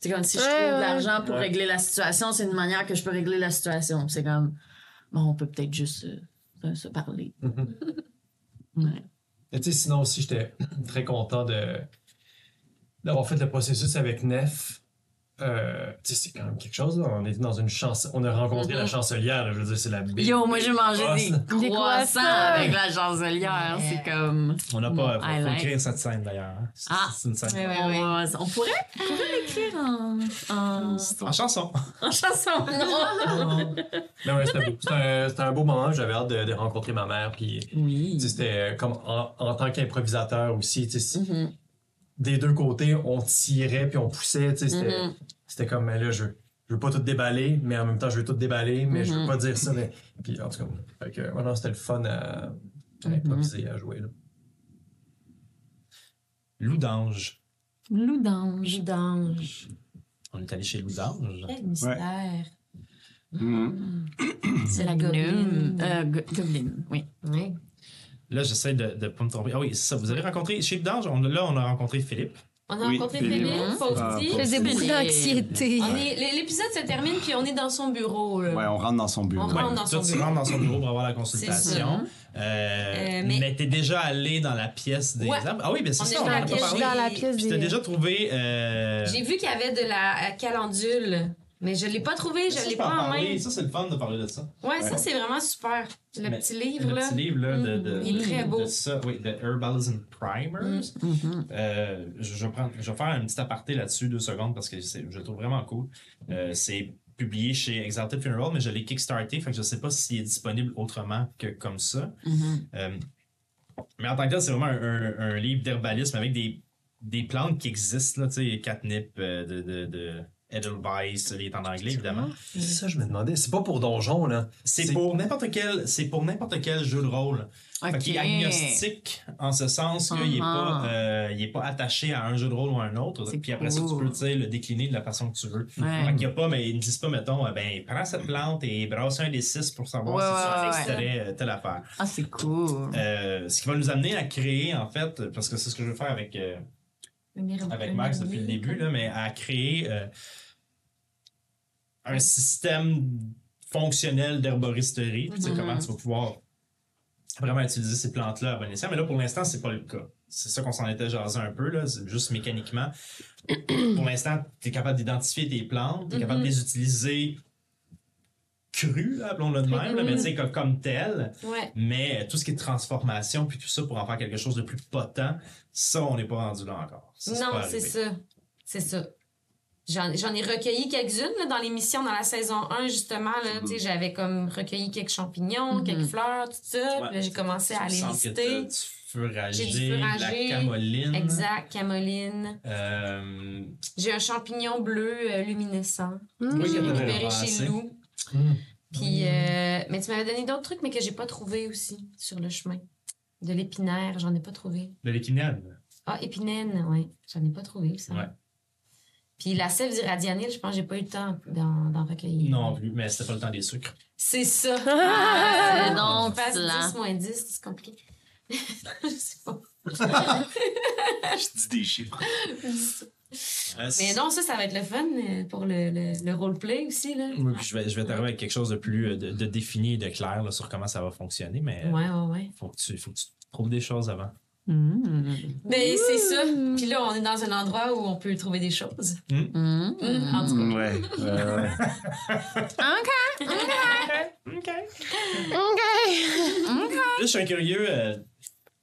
C'est comme si je trouve de l'argent pour Ouais. régler la situation, c'est une manière que je peux régler la situation. C'est comme, bon, on peut peut-être juste euh, se parler. Ouais. Mais tu sais, sinon aussi, j'étais très content de d'avoir fait le processus avec Nef. Euh, tu sais, c'est quand même quelque chose. Là. On était dans une chance. On a rencontré la Mhm. chancelière. là. Je veux dire, c'est la big Yo, moi, j'ai mangé des croissants avec la chancelière. C'est comme. On n'a pas, faut, faut highlight. écrire cette scène d'ailleurs. hein. C'est- Ah. C'est une scène. On, pourrait, on pourrait l'écrire en, en, En chanson. en chanson. Non. Mais ouais, c'était beau. C'était un, un beau moment. J'avais hâte de, de rencontrer ma mère. Puis, Oui. c'était comme en, en tant qu'improvisateur aussi. tu sais, si- Mhm. Des deux côtés, on tirait puis on poussait. tu sais, C'était c'était comme, mais là, je, je veux pas tout déballer, mais en même temps, je veux tout déballer, mais je veux Mhm. pas dire ça. Mais... Puis, en tout cas, fait que, ouais, non, c'était le fun à, à Mhm. improviser, à jouer. Là. Loup d'ange. Loup d'ange. d'ange. On est allé chez Loup d'ange. Quel mystère. Mhm. C'est la gobeline. Euh, go- Goblin, oui. Ouais. Là, j'essaie de ne pas me tromper. Ah oui, c'est ça. Vous avez rencontré chez d'ange. On, là, on a rencontré Philippe. On a Oui, rencontré Philippe. Philippe. Fausti. Ah, Je faisais Philippe. beaucoup d'anxiété. L'épisode se termine, puis on est dans son bureau. là. Ouais, on rentre dans son bureau. On rentre Ouais, dans toi, son tu bureau. rentres dans son bureau pour avoir la consultation. Euh, Euh, mais mais- t'es déjà allé dans la pièce des Ouais. arbres? Ah oui, bien c'est On ça, on dans en a pas parlé. dans la pièce Puis t'as déjà trouvé. Euh... J'ai vu qu'il y avait de la calendule, mais je l'ai pas trouvé, je l'ai peux en pas en main. Ça, c'est le fun de parler de ça. Ouais, ça c'est vraiment super. Le Mais- petit livre le là. petit livre là, de, de, Il est très beau. de ça, oui, de Herbalism Primers. Mhm. Euh, je, je, prends- je vais faire un petit aparté là-dessus, deux secondes, parce que je le trouve vraiment cool. Euh, c'est publié chez Exalted Funeral, mais je l'ai kickstarté, fait que je sais pas s'il est disponible autrement que comme ça. Mhm. Euh, mais en tant que tel, c'est vraiment un, un- un livre d'herbalisme avec des, des plantes qui existent, là, tu sais, catnip, de, de, de Edelweiss, il est en anglais évidemment. C'est ça, je me demandais. C'est pas pour donjon, là. C'est pour n'importe quel, c'est pour n'importe quel jeu de rôle. Fait Ok. qu'il est agnostique en ce sens qu'il est pas, Uh-huh. euh, il est pas attaché à un jeu de rôle ou à un autre. C'est Puis après ça, tu cool. peux tu sais, le décliner de la façon que tu veux. Ouais. Fait qu'il y a pas, mais ils ne disent pas, mettons, euh, ben, prends cette plante et brasse un des six pour savoir Ouais, si tu ouais, as ouais, extrait euh, telle affaire. Ah, c'est cool. Euh, ce qui va nous amener à créer, en fait, parce que c'est ce que je veux faire avec, euh, avec Max depuis le début, là, mais à créer euh, un système fonctionnel d'herboristerie. Sais, Mhm. comment tu vas pouvoir vraiment utiliser ces plantes-là à bon escient. Mais là, pour l'instant, c'est pas le cas. C'est ça qu'on s'en était jasé un peu, là, juste mécaniquement. pour l'instant, tu es capable d'identifier tes plantes, tu es capable de les utiliser crues, appelons-le de même, là, mais tu sais, comme, comme telles. Ouais. Mais tout ce qui est transformation, puis tout ça pour en faire quelque chose de plus potent, ça, on n'est pas rendu là encore. Ça, Non, c'est ça. C'est ça. J'en ai recueilli quelques-unes dans l'émission, dans la saison 1, justement. Là, sais, J'avais comme recueilli quelques champignons, Mhm. quelques fleurs, tout ça. Ouais. Puis là, j'ai commencé à les lister. J'ai du la camoline. Exact, camoline. Euh, J'ai un champignon bleu euh, luminescent que Oui, j'ai récupéré chez Lou. Hmm. Puis, euh, mais tu m'avais donné d'autres trucs, mais que j'ai pas trouvé aussi sur le chemin. De l'épinaire, j'en ai pas trouvé. de l'épinène. Ah, épinène, oui. J'en ai pas trouvé, ça. Ouais. Puis la sève d'iradianil, je pense que j'ai pas eu le temps d'en d'en recueillir. Non plus, mais c'était pas le temps des sucres. C'est ça. Ah, c'est non, passe plat. 10 moins 10, c'est compliqué. je sais pas. Je dis des chiffres. Euh, Mais non, ça, ça va être le fun euh, pour le, le, le roleplay aussi, là. Oui, puis je vais, je vais t'arriver avec quelque chose de plus euh, de, de défini et de clair là, sur comment ça va fonctionner, mais Ouais, ouais, ouais. faut, que tu, faut que tu trouves des choses avant. Mmh. Ben, c'est ça. Puis là, on est dans un endroit où on peut trouver des choses. Mmh. Mm, en tout cas. Ouais, ouais, ouais. OK. Là, je suis curieux. euh,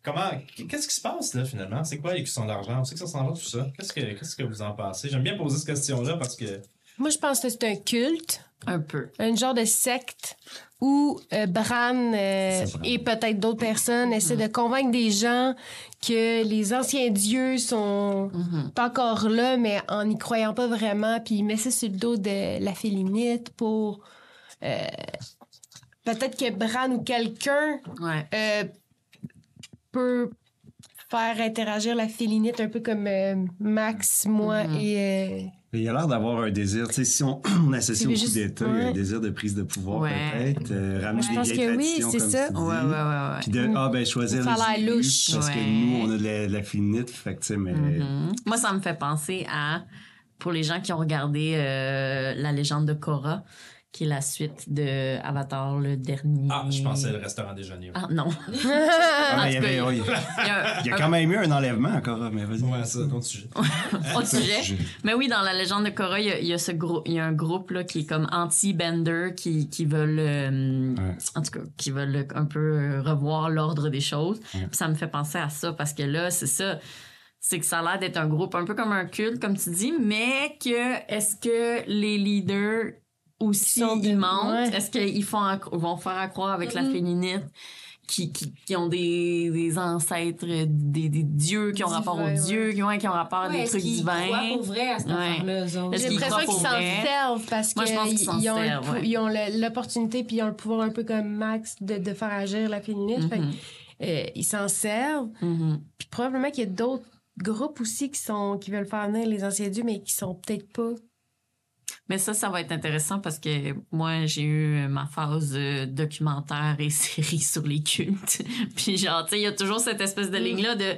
comment, qu'est-ce qui se passe là finalement? C'est quoi les cuissons d'argent? On sait que ça s'en va tout ça? Qu'est-ce que, qu'est-ce que vous en pensez? J'aime bien poser cette question-là parce que. Moi, je pense que c'est un culte, Un peu. un genre de secte où euh, Bran euh, et peut-être d'autres personnes essaient de convaincre des gens que les anciens dieux sont Mhm. encore là, mais en n'y croyant pas vraiment, puis ils mettent ça sur le dos de la félinite pour... euh, peut-être que Bran ou quelqu'un Ouais. peut faire interagir la félinite un peu comme Max, moi Mhm. et... Il y a l'air d'avoir un désir. Tu sais, si on, on associe au coup d'État, il y a un ouais. désir de prise de pouvoir Ouais. peut-être. euh, ramener des vieilles que oui, c'est comme ça. tu dis. Ouais, ouais, ouais, Puis ouais. de, ah, ben, choisir les louche. Parce que Ouais. nous, on a de la, de la félinite. Fait que, tu sais, mais. Mhm. Moi, ça me fait penser à, pour les gens qui ont regardé euh, La légende de Korra, qui est la suite de Avatar, le dernier. Ah, je pensais le restaurant déjeuner. Ah, non. Ah, il y avait- oui. Il y a, Il y a un- quand même eu un enlèvement encore, mais vas-y. Ouais, ça, autre sujet. autre sujet. Mais oui, dans la légende de Korra, il y a, il y a ce groupe, il y a un groupe là qui est comme anti-Bender qui qui veulent, euh, Ouais. en tout cas, qui veulent un peu euh, revoir l'ordre des choses. Ouais. Ça me fait penser à ça parce que là, c'est ça. C'est que ça a l'air d'être un groupe un peu comme un culte, comme tu dis, mais que est-ce que les leaders aussi ils mentent? ouais. Est-ce qu'ils font vont faire accroire avec la Mhm. féminite? Qui, qui, qui ont des, des ancêtres, des, des dieux qui ont rapport aux ouais. dieux, qui, ont, qui ont rapport à Ouais, des trucs divins. pour vrai à cette Ouais. affaire-là, J'ai qu'ils l'impression qu'ils s'en servent parce qu'ils ils ont, ouais. ils l'opportunité puis ils ont le pouvoir un peu comme Max de, de faire agir la que, Mhm. euh, ils s'en servent. Mhm. Puis probablement qu'il y a d'autres groupes aussi qui sont qui veulent faire venir les anciens dieux mais qui sont peut-être pas. Mais ça, ça va être intéressant parce que moi, j'ai eu ma phase euh, documentaire et série sur les cultes. Puis genre, tu sais, il y a toujours cette espèce de ligne-là de...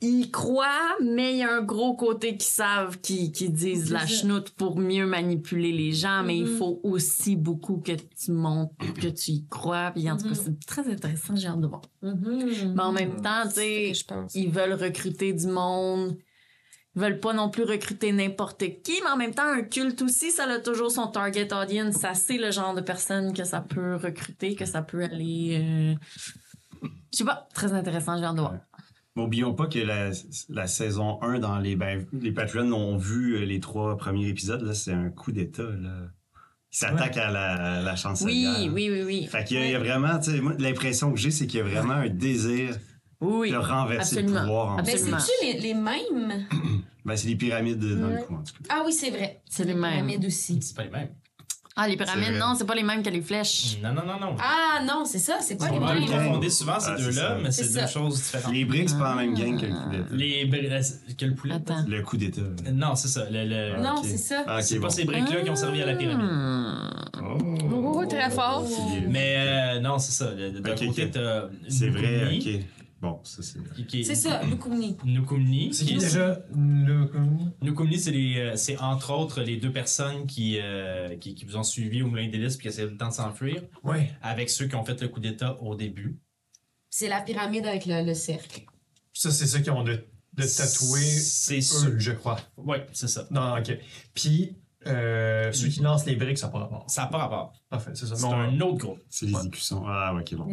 Ils croient, mais il y a un gros côté qui savent, qui, qui disent la chenoute pour mieux manipuler les gens, mais il Mhm. faut aussi beaucoup que tu montres que tu y crois. Puis en tout cas, Mhm. c'est très intéressant, j'ai hâte de voir. Mhm. Mais en même temps, tu sais, ils veulent recruter du monde. Ils veulent pas non plus recruter n'importe qui, mais en même temps, un culte aussi, ça a toujours son target audience. Ça, c'est le genre de personne que ça peut recruter, que ça peut aller. euh, Je sais pas, très intéressant, j'ai hâte de voir. Mais oublions pas que la, la saison 1, dans les, ben, les Patreons ont vu euh, les trois premiers épisodes, là, c'est un coup d'État. Là. Ils s'attaquent à la, la Oui, chancelière. oui, oui, oui. Fait qu'il y a, il y a vraiment, tu sais, moi, l'impression que j'ai, c'est qu'il y a vraiment un désir Oui. de renverser absolument. le pouvoir en Mais Absolument. c'est-tu les, les mêmes? Ben, c'est les pyramides dans le coup, en tout cas. Ah oui, c'est vrai. C'est les mêmes. pyramides aussi. C'est pas les mêmes. Ah, les pyramides, non, c'est pas les mêmes que les flèches. Non, non, non, non. Ah non, c'est ça, c'est pas On les va mêmes. gang. confonder souvent ces Ah, deux-là, mais c'est deux ça. choses différentes. Les briques, c'est pas la même gang que le coup d'État. Les bri- Quel poulet? Attends. Le coup d'État. Non, c'est ça. Le, le- Non, ok. c'est ça. Ah, C'est pas ces briques-là qui ont servi à la pyramide. Hmm. Oh, très fort. Mais euh, non, c'est ça. De, de- d'un Ok, côté, ok. t'as C'est vrai, ok. Bon, ça c'est. C'est ça, Lukumni. Nukumni. C'est qui déjà le. Nukumni, c'est les, euh, c'est entre autres les deux personnes qui, euh, qui, qui vous ont suivi au Moulin d'Hélice puis qui essayaient tout le temps de s'enfuir, Ouais. avec ceux qui ont fait le coup d'État au début. C'est la pyramide avec le, le cercle. Ça, c'est ceux qui ont de, de tatouer C'est sûr. eux, je crois. Oui, c'est ça. Non, ok. Puis, euh, ceux qui lancent les briques, ça n'a pas rapport. Ça n'a pas rapport. Parfait, c'est ça. C'est un autre groupe. C'est les écussons. Ah, ok, bon.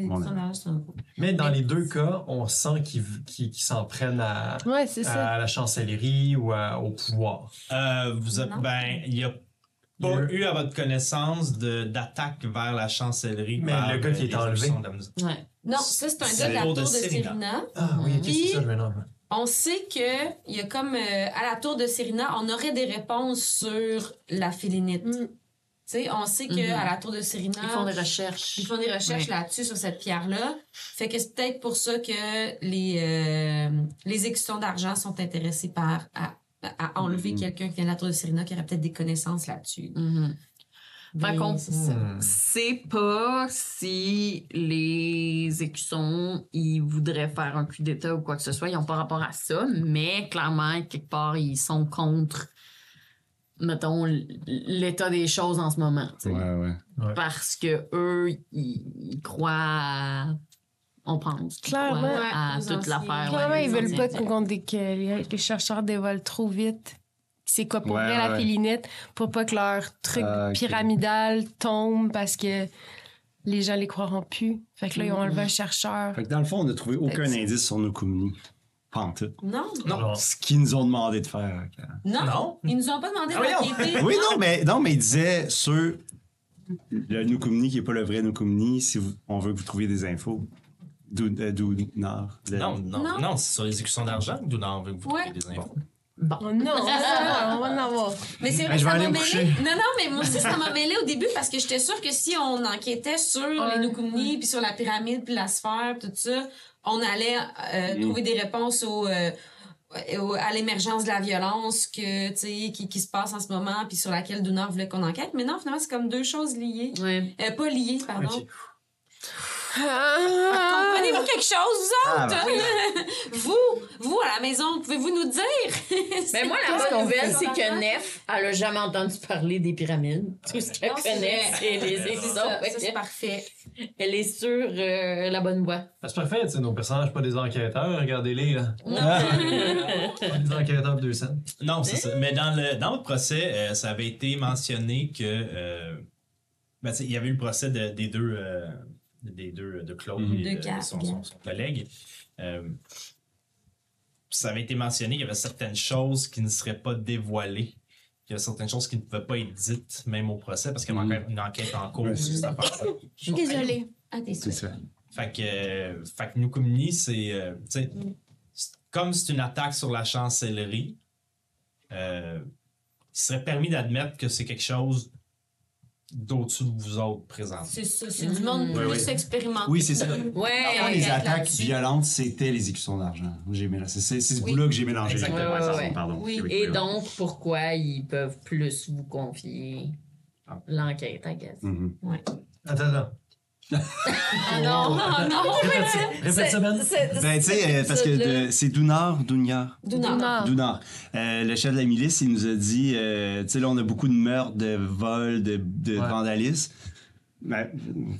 Mais dans les deux cas, on sent qu'ils s'en prennent à, Ouais, c'est ça. à la chancellerie ou à- au pouvoir. Euh, vous a- ben, il n'y a pas a- eu à votre connaissance de- d'attaque vers la chancellerie. Mais par, le gars qui euh, est enlevé. Ouais. Non, ça, c'est un gars de la tour de de Serena. Serena. Ah oui, ok, c'est ça, je. On sait que il y a comme euh, à la tour de Serena, on aurait des réponses sur la félinite. Mm. Tu sais, on sait que Mhm. à la tour de Serena, Ils font des recherches. ils font des recherches Oui. là-dessus sur cette pierre-là. Fait que c'est peut-être pour ça que les euh, les écussons d'argent sont intéressés par à, à enlever Mhm. quelqu'un qui vient de la tour de Serena qui aurait peut-être des connaissances là-dessus. Mhm. Fait qu'on-. Hmm. C'est pas si les écussons ils voudraient faire un coup d'État ou quoi que ce soit, ils n'ont pas rapport à ça, mais clairement, quelque part, ils sont contre, mettons, l'état des choses en ce moment. Ouais, ouais. Parce que eux, ils, croient à. On pense. Clairement. Ouais, à toute l'affaire. Clairement, ouais, ils les veulent pas que les, les chercheurs dévoilent trop vite. C'est quoi pour Ouais, vrai la félinite pour pas que leur truc Ah, pyramidal tombe parce que les gens les croiront plus. Fait que là, ils ont enlevé un chercheur. Fait que dans le fond, on n'a trouvé aucun Fait que- indice sur nos communis. Pas en tout. Non, Non. Ce qu'ils nous ont demandé de faire. non, Non. ils nous ont pas demandé Ah, d'enquêter. Oui, non, mais, non, mais il disait sur le Nukumni qui n'est pas le vrai Nukumni, si vous- on veut que vous trouviez des infos. D'où euh, Nord. Le- Non, non, Non. non, c'est sur les écussons d'argent d'où on veut que vous Ouais. trouviez des infos. Bon. Oh non, on va on va en avoir. Mais c'est vrai Ben, que ça m'a mêlé. Non, non, mais moi aussi, ça m'a mêlé au début parce que j'étais sûre que si on enquêtait sur Ouais. les Nukumni, puis sur la pyramide, puis la sphère, tout ça, on allait euh, Mm. trouver des réponses au, euh, au- à l'émergence de la violence que, tu sais, qui, qui se passe en ce moment, puis sur laquelle Dunard voulait qu'on enquête. Mais non, finalement, c'est comme deux choses liées. Ouais. Euh, pas liées, pardon. Ah! Comprenez-vous quelque chose, vous Ah, autres? ben vous, vous, à la maison, pouvez-vous nous dire? Mais moi, la bonne nouvelle, c'est que Nef, elle a jamais entendu parler des pyramides. Tout ce qu'elle Non, c'est connaît, c'est les C'est que c'est parfait. Elle est sur euh, la bonne voie. Ah, C'est parfait, tu sais, nos personnages, pas des enquêteurs, regardez-les, là. Pas des enquêteurs de deux scènes. Non, c'est ça. Mais dans le, dans le procès, euh, ça avait été mentionné que. euh, ben, tu sais, il y avait eu le procès de- des deux. Euh, des deux, de Claude Mhm. et De de, Gab, son, Gab. son- son collègue. Euh, ça avait été mentionné qu'il y avait certaines choses qui ne seraient pas dévoilées. Il y avait certaines choses qui ne pouvaient pas être dites, même au procès, parce qu'il y avait Mhm. encore une enquête en cours sur cette affaire. Je suis désolée. Ah, t'es ça. Fait que, euh, fait que Nukumni, c'est. euh, tu sais, c'est- comme c'est une attaque sur la chancellerie, euh, il serait permis d'admettre que c'est quelque chose d'au-dessus de vous autres présentement? C'est ça, c'est du monde plus ouais. expérimenté. Oui, c'est ça. Ouais, Avant, les attaques violentes, c'était les écussons d'argent. J'ai mélangé- C'est ce Oui. bout-là que j'ai mélangé. Exactement. Ouais, Ouais, pardon, ouais. pardon. Oui. Oui, Et oui. donc, pourquoi ils peuvent plus vous confier Ah. l'enquête, I guess. Mhm. Attends, attends. Ah non, ah non! Répète ça, répète ça, Ben. Ben, tu sais, parce que c'est Dounar, Dougnard. Dunard. Dunard. Euh, le chef de la milice, il nous a dit, euh, tu sais, là, on a beaucoup de meurtres, de vols, de, de Ouais. vandalisme. Ben,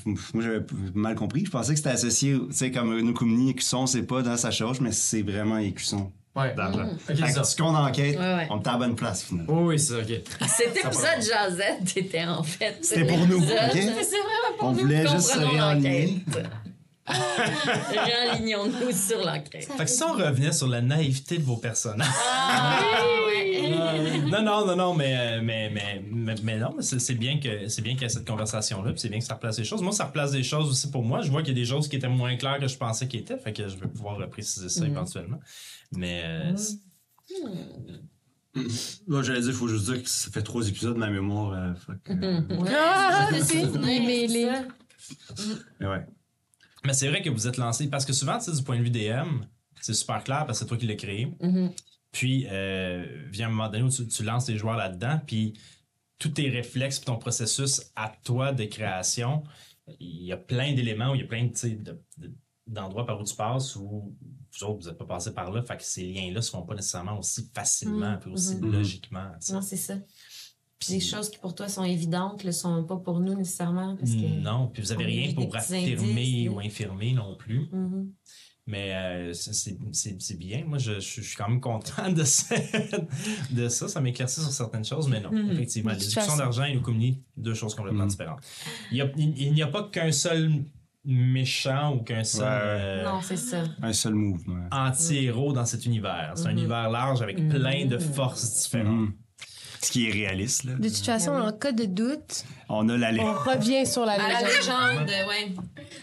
moi, j'avais mal compris. Je pensais que c'était associé, tu sais, comme Nukumni, Écusson, c'est pas dans sa charge, mais c'est vraiment Écusson Ouais. d'argent. Ok, Fait c'est que ce qu'on enquête, Ouais, ouais. on est à la bonne place, finalement. Oh, oui, c'est ça, ok. Cet épisode Jazette était en fait. C'était pour nous, l'épisode- ok? C'est vraiment On voulait juste se réaligner. Réalignons-nous sur l'enquête. Fait que si on revenait sur la naïveté de vos personnages, Ah, non, non, non, non, mais, euh, mais, mais, mais, mais non, mais c'est bien que c'est bien qu'il y ait cette conversation-là, puis c'est bien que ça replace des choses. Moi, ça replace des choses aussi pour moi. Je vois qu'il y a des choses qui étaient moins claires que je pensais qu'ils étaient, fait que je vais pouvoir préciser ça éventuellement. Mais euh, c'est- Là, j'allais dire, il faut juste dire que ça fait trois épisodes, ma mémoire. euh, fait que- Ouais, Ah, c'est- mais les-. Mais ouais. mais c'est vrai que vous êtes lancé parce que souvent, tu sais, du point de vue DM, c'est super clair parce que c'est toi qui l'as créé. Puis, euh, vient un moment donné où tu, tu lances tes joueurs là-dedans, puis tous tes réflexes, puis ton processus à toi de création, il y a plein d'éléments, où il y a plein de- de- d'endroits par où tu passes où vous autres, vous n'êtes pas passé par là, fait que ces liens-là se font pas nécessairement aussi facilement, puis aussi Mhm. logiquement. Non, c'est ça. Puis des choses qui pour toi sont évidentes ne sont pas pour nous nécessairement. Parce que... Non, puis vous avez on rien pour affirmer ou infirmer non plus. Mhm. Mais euh, c'est- c'est c'est- c'est bien. Moi, je, je- je suis quand même content de, ça- de ça. Ça m'éclaircit sur certaines choses, mais non. Mhm. Effectivement, l'éducation façon. d'argent et nous communient deux choses complètement Mhm. différentes. Il y a- n'y a, pas qu'un seul méchant ou qu'un seul Ouais, euh, Non, c'est ça. Un seul mouvement. anti-héros dans cet univers. C'est un Mhm. univers large avec plein de forces différentes. Ce qui est réaliste, là. De toute façon, en cas de doute, On a la on revient sur la À la légende. légende, ouais.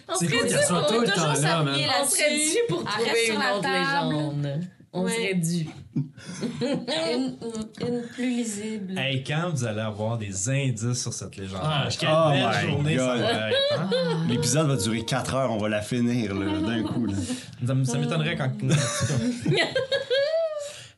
On serait dû pour- tout le temps toujours là, s'appuyer man. On serait dû pour trouver une la autre légende. On serait dû. Une, une plus lisible. Hey, quand vous allez avoir des indices sur cette légende, Ah, quelle oh belle my journée ça God. va être, hein? L'épisode va durer 4 heures, on va la finir là, d'un coup. Là. Ça m'étonnerait quand.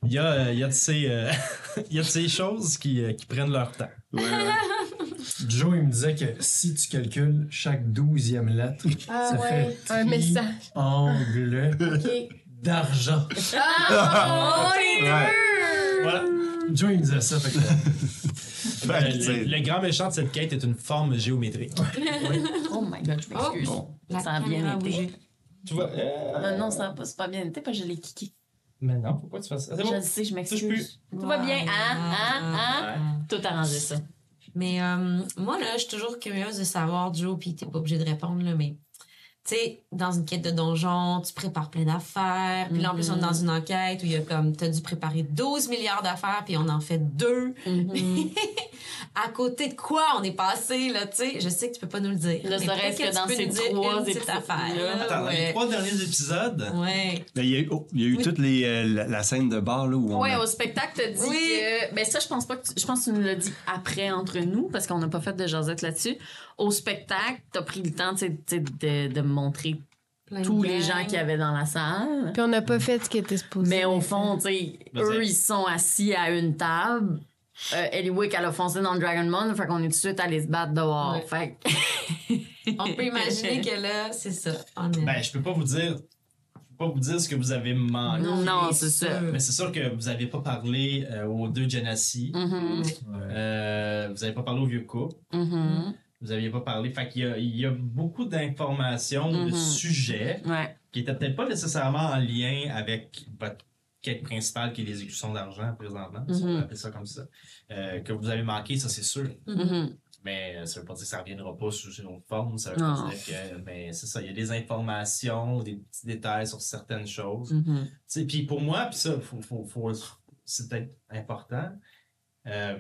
Il y a, euh, il y a de ces, euh, il y a de ces choses qui, euh, qui prennent leur temps. Ouais, ouais. Joe, il me disait que si tu calcules chaque douzième lettre, Ah ça ouais, fait un message. triangle d'argent. Oh, les Ouais. Voilà. Joe, il me disait ça. Fait que, le, le grand méchant de cette quête est une forme géométrique. Oh my god, je m'excuse. Oh, ça a bien caméra a été. Tu vois? euh, Non, non, ça a pas, c'est pas bien été parce que je l'ai kické. Mais non, pourquoi tu fais ça? C'est bon. Je le sais, je m'excuse. Tout va bien, hein? Hein? Hein? Ouais. Tout arrangé, ça. Mais euh, moi, là, je suis toujours curieuse de savoir, Joe, puis t'es pas obligé de répondre, là, mais tu sais, dans une quête de donjon, tu prépares plein d'affaires. Puis là, en plus, on est dans une enquête où il y a comme, t'as dû préparer 12 milliards d'affaires, puis on en fait deux. à côté de quoi on est passé, là, tu sais? Je sais que tu peux pas nous le dire. Mais serait-ce peut-être que dans tu peux ces trois épisodes-là. là, Attends, dans les ouais. trois derniers épisodes, Ouais. ben, il y a eu, oh, il y a eu toutes les, euh, la, la scène de bar là, où on. Ouais, a- au spectacle, t'as dit Oui. que. Ben, ça, je pense pas que tu... Je pense que tu nous l'as dit après entre nous, parce qu'on n'a pas fait de jasette là-dessus. Au spectacle, t'as pris le temps, tu sais, de, de me montrer tous les gens qu'il y avait dans la salle. Puis on n'a pas fait ce qui était supposé. Mais au fond, tu sais, eux, ils sont assis à une table. Euh, Eliwick, elle a foncé dans le Dragon Ball, fait qu'on est tout de suite allés se battre dehors. Ouais. Fait que- On peut imaginer que là, c'est ça. On est... ben, je peux pas vous dire. Je peux pas vous dire ce que vous avez manqué. Non, c'est ça. Mais c'est sûr que vous avez pas parlé euh, aux deux Genasi. Mhm, Euh, vous avez pas parlé au vieux couple. mhm. Vous aviez pas parlé. Fait qu'il y a, il y a beaucoup d'informations, de Mhm. sujets Ouais. qui étaient peut-être pas nécessairement en lien avec votre quête principale qui est l'exécution d'argent présentement. Si on Mhm. peut appeler ça comme ça. Euh, que vous avez manqué, ça c'est sûr. Mhm. Mais ça veut pas dire que ça reviendra pas sous une autre forme. Ça veut Non. pas dire que. Mais c'est ça, il y a des informations, des petits détails sur certaines choses. Mhm. Tu sais, Puis pour moi, puis ça, faut, faut, faut- c'est peut-être important. euh,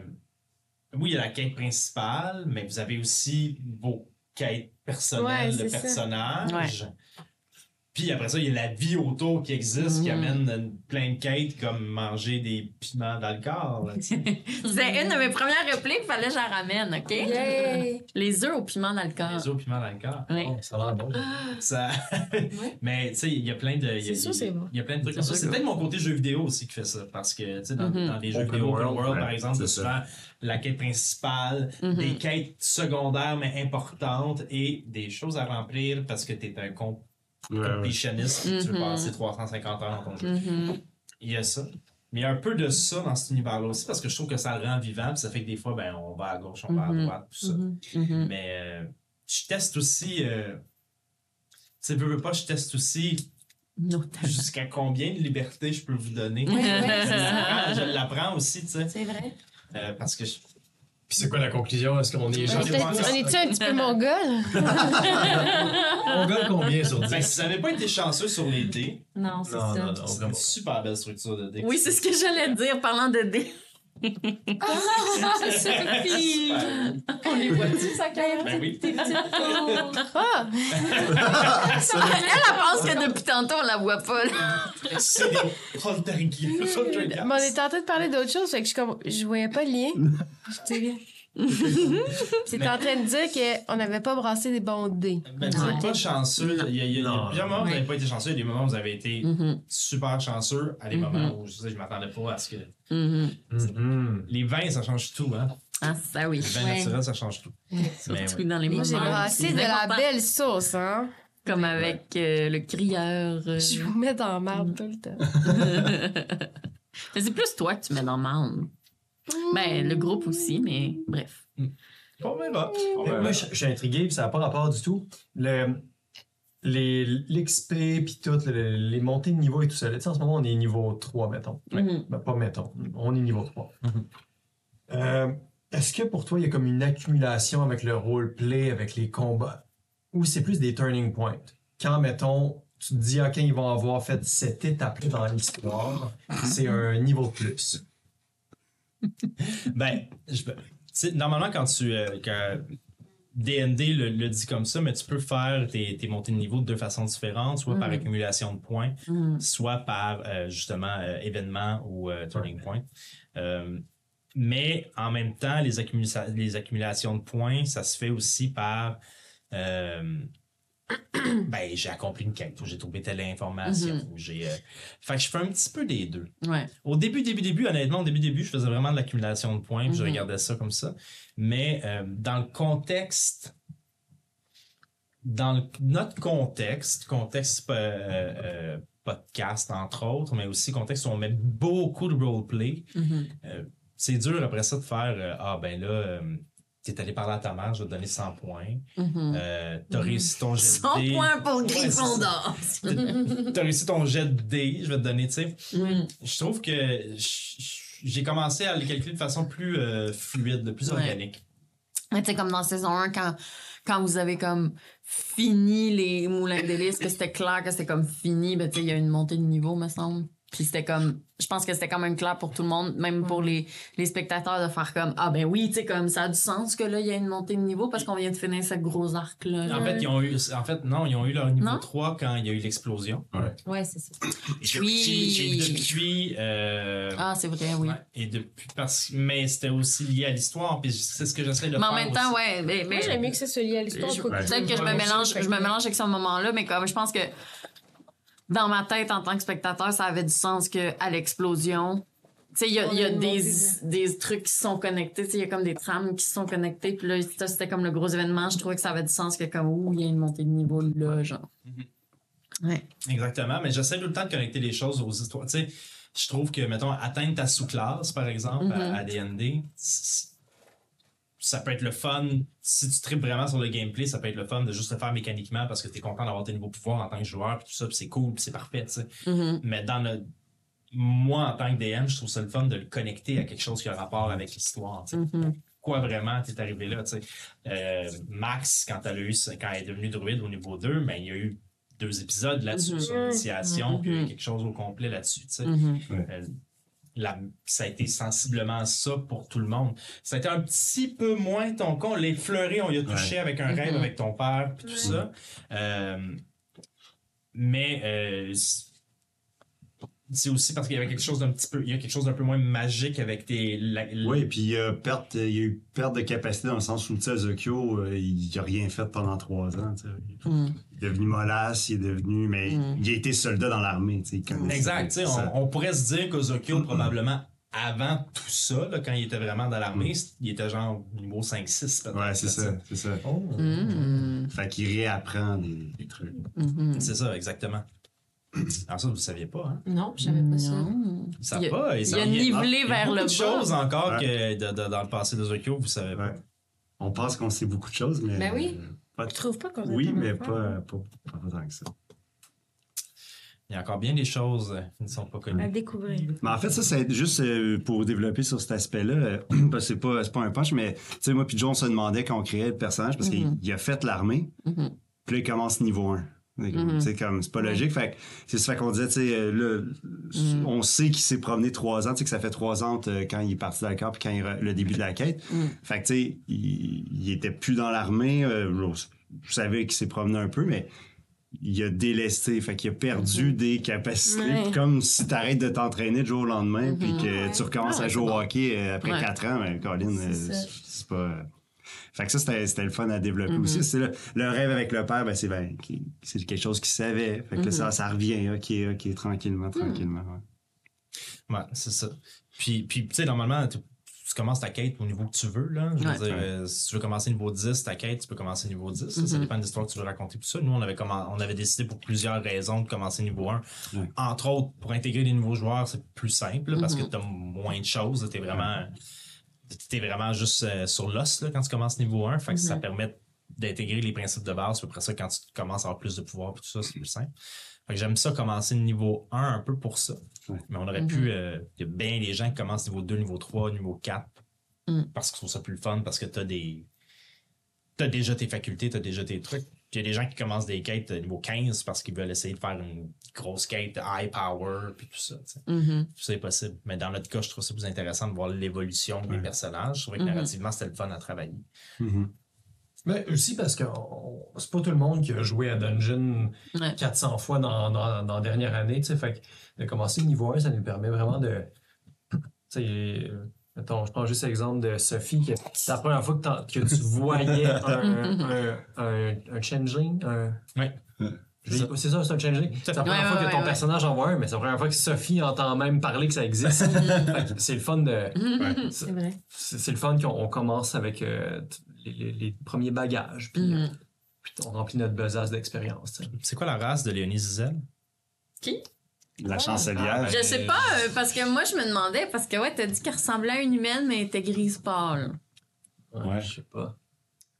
oui, il y a la quête principale, mais vous avez aussi vos quêtes personnelles Ouais, de ça. Puis après ça, il y a la vie autour qui existe, qui Mhm. amène plein de quêtes comme manger des piments dans le corps. C'était une de mes premières répliques, fallait que je la ramène, OK? Les œufs au piment dans le corps. Les os piments dans le corps. Oui. oh, ça a l'air bon. Ça... mais tu sais, il y a plein de. C'est sûr, c'est bon. Il y a plein de trucs comme ça. C'est peut-être mon côté jeu vidéo aussi qui fait ça. Parce que, tu sais, dans, Mhm. dans les jeux Open vidéo world, world, ouais, par exemple, c'est c'est souvent la quête principale, Mhm. des quêtes secondaires mais importantes et des choses à remplir parce que tu es un com- Et que tu veux Mhm. passer 350 heures dans ton jeu. Mhm. Il y a ça. Mais il y a un peu de ça dans cet univers-là aussi parce que je trouve que ça le rend vivant. Puis ça fait que des fois, ben, on va à gauche, on va à Mhm. droite, tout ça. Mais euh, je teste aussi. euh, tu sais, veux, veux pas, je teste aussi jusqu'à combien de liberté je peux vous donner. Je l'apprends aussi, tu sais. C'est vrai. euh, parce que je- Puis c'est quoi la conclusion? Est-ce qu'on est On est-tu un petit peu mongol? On gagne combien sur 10? ben, si vous n'avez pas été chanceux sur les dés, Non, c'est ça. non, non. c'est une super belle structure de dés. Oui, c'est ce que j'allais dire, parlant de dés. Ah, Sophie! On les voit-tu? Ça carrière. Ben oui. Ah! Elle, elle pense que depuis tantôt, on la voit pas. là. C'est des poltergeists. Mais on était en train de parler d'autre chose, fait que je, comme, je voyais pas le lien. J'étais C'était en train de dire qu'on n'avait pas brassé des bons dés. Ben, vous n'êtes pas chanceux. Il y a, il y a- il y a Non. plusieurs moments où vous n'avez pas été chanceux. Il y a des moments où vous avez été Mhm. super chanceux. À des moments où je je m'attendais pas à ce que. Mhm. Mhm. Les vins, ça change tout, hein? Ah, ça oui. Les vins Ouais. naturels, ça change tout. Surtout oui. dans les moments. j'ai brassé c'est de la belle sauce, hein? Comme avec euh, le crieur. euh. Je vous mets dans la marde tout le temps. Mais c'est plus toi que tu mets dans le monde. Ben, le groupe aussi, mais bref. Mais Moi, je je suis intrigué, puis ça n'a pas rapport du tout. Le, les, L'XP, puis tout, le- les montées de niveau et tout ça. Tu sais, en ce moment, on est niveau 3, mettons. Mhm. Ben, pas mettons, on est niveau 3. Mhm. Euh, Est-ce que pour toi, il y a comme une accumulation avec le roleplay, avec les combats, ou c'est plus des turning points? Quand, mettons, tu te dis, OK, ils vont avoir fait cette étape-là dans l'histoire, c'est un niveau de plus. Ben, je, normalement, quand tu. euh, quand DND le, le dit comme ça, mais tu peux faire tes, tes montées de niveau de deux façons différentes, soit par Mhm. accumulation de points, Mhm. soit par euh, justement euh, événement ou euh, turning point. Euh, mais en même temps, les, accumula- les accumulations de points, ça se fait aussi par. ben, j'ai accompli une quête, ou j'ai trouvé telle information, Mhm. ou j'ai. euh, Fait que je fais un petit peu des deux. Ouais. Au début, début, début, honnêtement, au début, début, je faisais vraiment de l'accumulation de points, puis je Mhm. regardais ça comme ça. Mais euh, dans le contexte, dans le- notre contexte, contexte euh, podcast entre autres, mais aussi contexte où on met beaucoup de roleplay, Mhm. c'est dur après ça de faire ah ben là, t'es allé parler à ta mère, je vais te donner 100 points. Mhm. Euh, t'as réussi ton jet de 100 dés. points pour Ouais. Gryffondor. T'as réussi ton jet de dés, je vais te donner, tu sais. Mhm. Je trouve que j'ai commencé à les calculer de façon plus euh, fluide, plus Ouais. organique. Mais tu sais, comme dans saison 1, quand, quand vous avez comme fini les moulins d'hélice, que c'était clair que c'était comme fini, ben tu sais, il y a une montée de niveau, me semble. Puis c'était comme, je pense que c'était quand même clair pour tout le monde, même pour les, les spectateurs, de faire comme, ah ben oui, tu sais, comme ça a du sens que là, il y a une montée de niveau parce qu'on vient de finir ce gros arc-là. En fait, ils ont eu, en fait, non, ils ont eu leur niveau Non? 3 quand il y a eu l'explosion. Ouais, c'est ça. Et Oui. depuis, euh, Ah, c'est vrai, oui. ouais, et depuis, parce, mais c'était aussi lié à l'histoire, puis c'est ce que j'essaie de Mais faire. en même temps, aussi. ouais, mais, mais Moi, j'aime mieux que ça soit lié à l'histoire. Peut-être que je me mélange, je que- me mélange avec ce moment-là, mais comme je pense que dans ma tête, en tant que spectateur, ça avait du sens que à l'explosion, tu sais, il y a, y des, des trucs qui sont connectés, tu sais, il y a comme des trames qui sont connectées, puis là, c'était comme le gros événement. Je trouvais que ça avait du sens que comme, ouh, il y a une montée de niveau là, genre. Ouais. Exactement, mais j'essaie tout le temps de connecter les choses aux histoires. Tu sais, je trouve que, mettons, atteindre ta sous-classe, par exemple, à- à, DND, c- ça peut être le fun. Si tu tripes vraiment sur le gameplay, ça peut être le fun de juste le faire mécaniquement parce que tu es content d'avoir tes nouveaux pouvoirs en tant que joueur, puis tout ça, puis c'est cool, puis c'est parfait, tu sais. Mhm. Mais dans le. Moi, en tant que DM, je trouve ça le fun de le connecter à quelque chose qui a rapport avec l'histoire. tu sais. Mhm. Quoi vraiment t'es arrivé là, tu sais? Euh, Max, quand elle, a eu, quand elle est devenue druide au niveau 2, ben, il y a eu deux épisodes là-dessus Mhm. sur l'initiation, puis il y a eu quelque chose au complet là-dessus, tu sais. Euh, la- ça a été sensiblement ça pour tout le monde. Ça a été un petit peu moins ton con. Les fleuris, on y a touché avec un rêve Mhm. avec ton père, puis tout ça. Euh, mais euh, c'est- aussi parce qu'il y avait quelque chose d'un petit peu, il y a quelque chose d'un peu moins magique avec tes. la- la- Oui, puis il y, a perte, il y a eu perte de capacité dans le sens où, tu sais, Zokyo, euh, il n'a rien fait pendant trois ans. Il est devenu mollasse, il est devenu. Mais Mm. il a été soldat dans l'armée. tu sais, il connaissait Exact. tu sais, ça. On, on pourrait se dire qu'Ozokyo, probablement, avant tout ça, là, quand il était vraiment dans l'armée, il était genre niveau 5-6 peut-être. Ouais, c'est ça, c'est ça. Oh. Mhm. Fait qu'il réapprend des, des trucs. Mhm. C'est ça, exactement. Alors ça, vous ne saviez pas, hein? Non, je savais pas ça. Savent Il y a- pas. Il y a nivelé vers le beaucoup de choses encore Ouais. que de- de- dans le passé de Zokyo, vous savez pas. Ouais. On pense qu'on sait beaucoup de choses, mais. Ben oui. euh, pas- Je trouve pas qu'on a Oui, tellement mais pas, faire. pas, pas tant que ça. Il y a encore bien des choses euh, qui ne sont pas À connues. découvrir. Mais en fait, ça, c'est juste euh, pour développer sur cet aspect-là. euh, parce que c'est pas, c'est pas un punch, mais tu sais, moi puis John, on se demandait quand on créait le personnage parce Mhm. qu'il il a fait l'armée, Mhm. puis là, il commence niveau 1. C'est comme- C'est comme, c'est pas logique. Fait c'est ça qu'on disait, tu sais, euh, là, on sait qu'il s'est promené trois ans, tu sais, que ça fait trois ans euh, quand il est parti d'accord puis quand il le début de la quête. Fait que, tu sais, il, il était plus dans l'armée. euh, je savais qu'il s'est promené un peu, mais il a délesté. Fait qu'il a perdu des capacités. Ouais. Comme si t'arrêtes de t'entraîner du jour au lendemain puis que Ouais. tu recommences à jouer au hockey après quatre ans. Mais Colin, ça. c'est c'est pas... Fait que ça, c'était c'était le fun à développer Mm-hmm. aussi. C'est le, le rêve avec le père, ben, c'est ben, c'est quelque chose qu'il savait. Fait que là, Mm-hmm. ça, ça revient, ok, ok, tranquillement, Mm. tranquillement. ouais. Ouais, c'est ça. Puis, puis tu sais, normalement, tu, commences ta quête au niveau que tu veux. Là. Je veux Ouais. dire, euh, si tu veux commencer niveau 10, ta quête, tu peux commencer niveau 10. Ça, Ça Mhm. dépend de l'histoire que tu veux raconter. Tout ça. Nous, on avait, on avait décidé pour plusieurs raisons de commencer niveau 1. Ouais. Entre autres, pour intégrer des nouveaux joueurs, c'est plus simple là, parce que tu as moins de choses. Tu es vraiment, t'es vraiment juste euh, sur l'os là, quand tu commences niveau 1. Fait que ça permet d'intégrer les principes de base. Puis après ça, quand tu commences à avoir plus de pouvoir, tout ça, c'est plus simple. Fait que j'aime ça commencer niveau 1 un peu pour ça. Ouais. Mais on aurait pu. euh, Il y a bien des gens qui commencent niveau 2, niveau 3, niveau 4 Mm. parce qu'ils trouvent ça plus fun, parce que t'as des. T'as déjà tes facultés, t'as déjà tes trucs. Puis il y a des gens qui commencent des quêtes niveau 15 parce qu'ils veulent essayer de faire une grosse quête high power, puis tout ça. tu sais. Mhm. Tout ça est possible. Mais dans notre cas, je trouve ça plus intéressant de voir l'évolution des Ouais. personnages. Je trouvais que Mhm. narrativement, c'était le fun à travailler. Mhm. Mais aussi parce que c'est pas tout le monde qui a joué à Dungeon Ouais. 400 fois dans, dans, dans la dernière année, tu sais. Fait que de commencer le niveau 1, ça nous permet vraiment de. Euh, mettons, je prends juste l'exemple de Sophie, que c'est la première fois que, tu voyais un, un, un, un changeling. Dis- C'est ça, c'est un changeling. C'est la première Ouais, fois ouais, que ton ouais, personnage en voit un, mais c'est la première fois que Sophie entend même parler que ça existe. C'est le fun de. C'est vrai. C'est le fun qu'on on commence avec euh, les, les- les premiers bagages, puis, euh, Mhm. puis on remplit notre besace d'expérience. C'est quoi la race de Léonie Zizel? La chancelière. Je sais pas, euh, parce que moi, je me demandais, parce que ouais, t'as dit qu'elle ressemblait à une humaine, mais elle était grise pâle. Ouais. Je sais pas.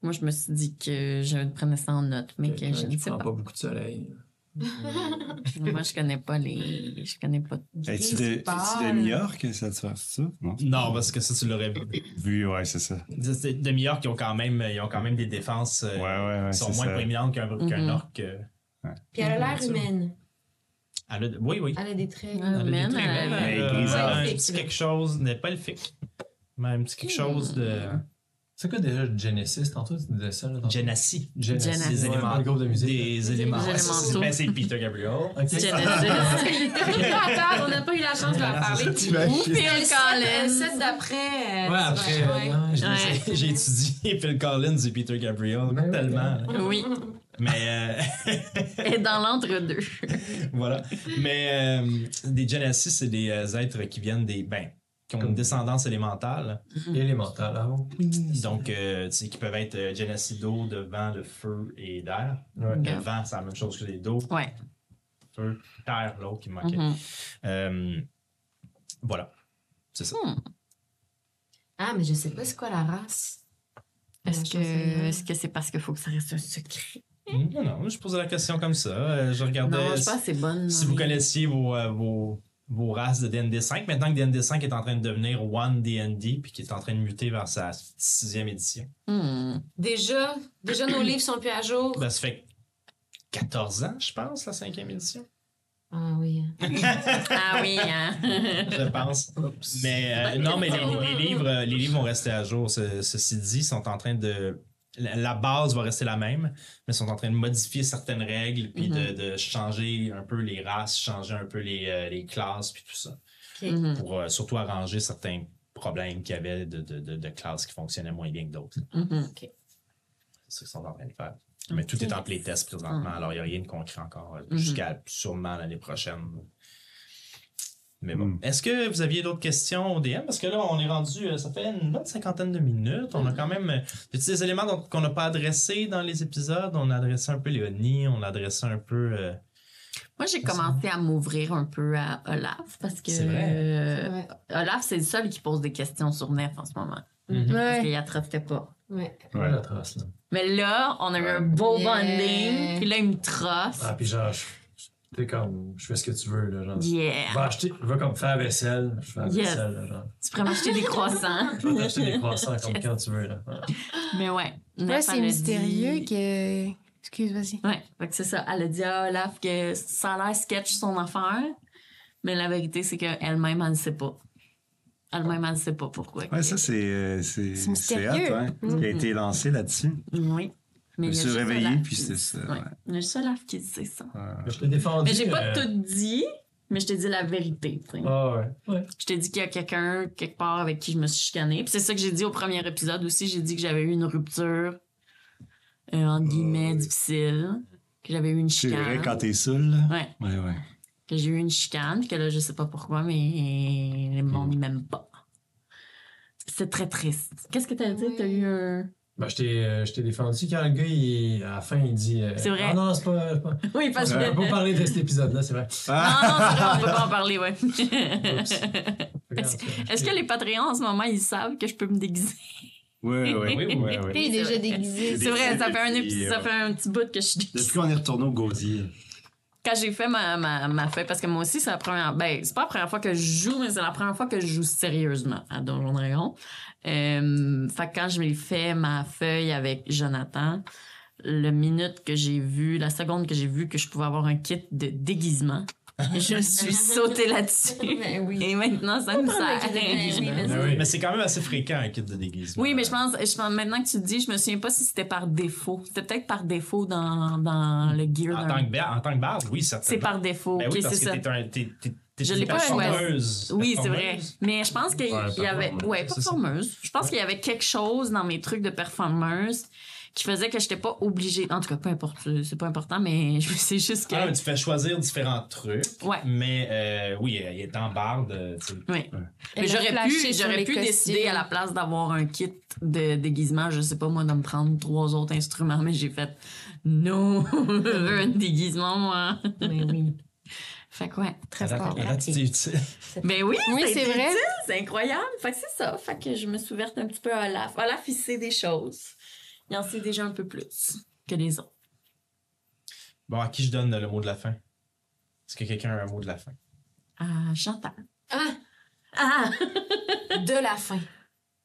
Moi, je me suis dit que je prenais ça en note, mais que Quelqu'un je qui ne sais prend pas. pas beaucoup de soleil. Moi, je connais pas les. Je connais pas. Es-tu de, es-tu de New York, ça te fait ça? Non? Non, parce que ça, tu l'aurais vu. Vu, ouais, c'est ça. De New York, ils ont quand même, ils ont quand même des défenses euh, Ouais, ouais, ouais. qui sont c'est moins ça. proéminentes qu'un qu'un Mhm. orc. euh. Puis elle a l'air humaine. Elle a- oui, oui. Elle a des traits. Ouais. Elle a des Humaine, traits elle humains, avait- euh, Elle grisâtre. un Ouais, petit quelque chose, n'est pas elfique, mais un petit quelque chose de C'est quoi déjà Genesis tantôt? Tu disais ça, là? Genesis. Genesis. Des Ouais, éléments. un groupe de musique. Des éléments. Des Ouais, ben, c'est Peter Gabriel. Ok. Genesis. On n'a pas eu la chance de leur parler. Ou Phil Le Collins. d'après. euh, Ouais, tu après, vois, euh, ouais. Ouais. sais. J'ai étudié Phil Collins et Peter Gabriel tellement. Oui, Mais euh, et dans l'entre-deux. voilà. Mais euh, des Genasi, c'est des euh, êtres qui viennent des. Ben, qui ont une descendance élémentale. Élémental, ah oui. Donc, euh, tu sais, qui peuvent être euh, Genasi d'eau, de vent, de feu et d'air. Ouais. Le vent, c'est la même chose que les d'eau. Ouais. Feu, terre, l'autre qui manquait. Mhm. Euh, voilà. C'est ça. Hmm. Ah, mais je sais pas c'est quoi la race. Est-ce La que chancelière. est-ce que c'est parce qu'il faut que ça reste un secret? Non, non, je posais la question comme ça. Euh, Je regardais. Non, je suis pas assez bonne. si vous connaissiez vos, euh, vos, vos races de DND5, maintenant que DND5 est en train de devenir One DND puis qui est en train de muter vers sa sixième édition, Hmm. Déjà, déjà nos livres sont plus à jour. ben, ça fait 14 ans, je pense, la cinquième édition. Ah oui. Ah oui, hein? je pense. Mais euh, non, mais les, les livres, les livres vont rester à jour. Ce- ceci dit, ils sont en train de. La base va rester la même, mais ils sont en train de modifier certaines règles, puis de, de changer un peu les races, changer un peu les, euh, les classes, puis tout ça. Mhm. Pour euh, surtout arranger certains problèmes qu'il y avait de, de, de, de classes qui fonctionnaient moins bien que d'autres. Mhm. C'est ça qu'ils sont en train de faire. Mais tout est en playtest présentement, alors il n'y a rien de concret encore, euh, jusqu'à sûrement l'année prochaine. Mais bon. Mm. Est-ce que vous aviez d'autres questions au DM? Parce que là, on est rendu, euh, ça fait une bonne cinquantaine de minutes. On a quand même. euh, des éléments qu'on n'a pas adressés dans les épisodes? On a adressé un peu Léonie, on a adressé un peu. euh, Moi, j'ai commencé à m'ouvrir un peu à Olaf parce que vrai. euh. Olaf, c'est le seul qui pose des questions sur Nef en ce moment. Mhm. Parce Ouais. qu'il la trustait pas. Ouais. Ouais, la trace, là. Mais là, on a eu un beau Yeah. bonding. Puis là, il me trosse. Ah, puis genre, je- t'es comme, je fais ce que tu veux, là, genre. Yeah. Je vais acheter, je vais comme faire la vaisselle, je fais la Yes. vaisselle, là, genre. Tu pourrais m'acheter des croissants. Je vais t'acheter des croissants comme quand tu veux, là. Mais ouais. Ouais, c'est mystérieux dit- que Excuse, vas-y. Ouais, fait que c'est ça. Elle a dit à Olaf que ça a l'air sketch son affaire, mais la vérité, c'est qu'elle-même, elle ne sait pas. Elle-même, elle ne sait pas pourquoi. Ouais, ça, c'est. euh, C'est hot, hein, Ce qui a été lancé là-dessus. Oui. Mais réveillé, Olaf puis c'était ça. Ouais. ouais. Il y a juste Olaf qui sait ça. Je l'ai défendu. Mais j'ai pas euh, tout dit, mais je t'ai dit la vérité. Ah ouais. ouais. Je t'ai dit qu'il y a quelqu'un quelque part avec qui je me suis chicanée. Puis c'est ça que j'ai dit au premier épisode aussi. J'ai dit que j'avais eu une rupture, euh, entre guillemets, difficile. Que j'avais eu une C'est chicane. vrai, quand t'es seul, là. Ouais. Ouais, ouais. Que j'ai eu une chicane. Puis que là, je sais pas pourquoi, mais le monde Hmm. m'aime pas. C'est très triste. Qu'est-ce que t'as dit? T'as eu un. Ben, je t'ai euh, je t'ai défendu quand le gars, il- à la fin, il dit. euh, C'est vrai. Ah non, c'est pas. c'est pas- Oui, parce que. On peut pas parler de cet épisode-là, c'est vrai. Non, non, c'est vrai, on peut pas en parler, ouais. Est-ce Est-ce que les Patreons en ce moment, ils savent que je peux me déguiser? Ouais, ouais. Oui, oui, oui. Il est déjà déguisé. C'est vrai, ça fait un, Puis, épi- euh, ça fait un petit bout que je suis déguisée. Depuis qu'on est retourné au gosier. Quand j'ai fait ma, ma, ma feuille, parce que moi aussi, c'est la première. Ben, c'est pas la première fois que je joue, mais c'est la première fois que je joue sérieusement à Donjon Dragon. Euh, fait que quand je fait ma feuille avec Jonathan, le minute que j'ai vu, la seconde que j'ai vu que je pouvais avoir un kit de déguisement, je suis sautée là-dessus. Ben oui. Et maintenant, ça un sert. Je Ben oui, Mais c'est quand même assez fréquent, un kit de déguisement. Oui, mais je pense, je pense, maintenant que tu le dis, je me souviens pas si c'était par défaut. C'était peut-être par défaut dans, dans le gear. En tant que, bar- en tant que barde, oui, certainement. C'est par défaut. Ben oui, parce c'est que ça. t'es un. T'es, t'es, t'es Je une l'ai pas choisi. performeuse. Oui, c'est vrai. Mais je pense qu'il Ouais, y avait. Ouais, performeuse. Je pense qu'il y avait quelque chose dans mes trucs de performeuse qui faisait que j'étais pas obligée. En tout cas, peu importe. C'est pas important, mais je- c'est juste que. Ah, tu fais choisir différents trucs. Ouais. Mais euh, oui, il est en barde. euh, tu sais. Oui. Mais a j'aurais pu, j'aurais pu décider à la place d'avoir un kit de déguisement, je sais pas moi, de me prendre trois autres instruments, mais j'ai fait non, un déguisement, moi. Mais oui. Fait que ouais. Très c'est utile. Ben oui, Oui, c'est vrai. utile, C'est incroyable. Fait que c'est ça. Fait que je me suis ouverte un petit peu à Olaf. Olaf, il sait des choses. Il en sait déjà un peu plus que les autres. Bon, à qui je donne le mot de la fin? Est-ce que quelqu'un a un mot de la fin? Ah, Chantal. Ah, Ah! de la fin.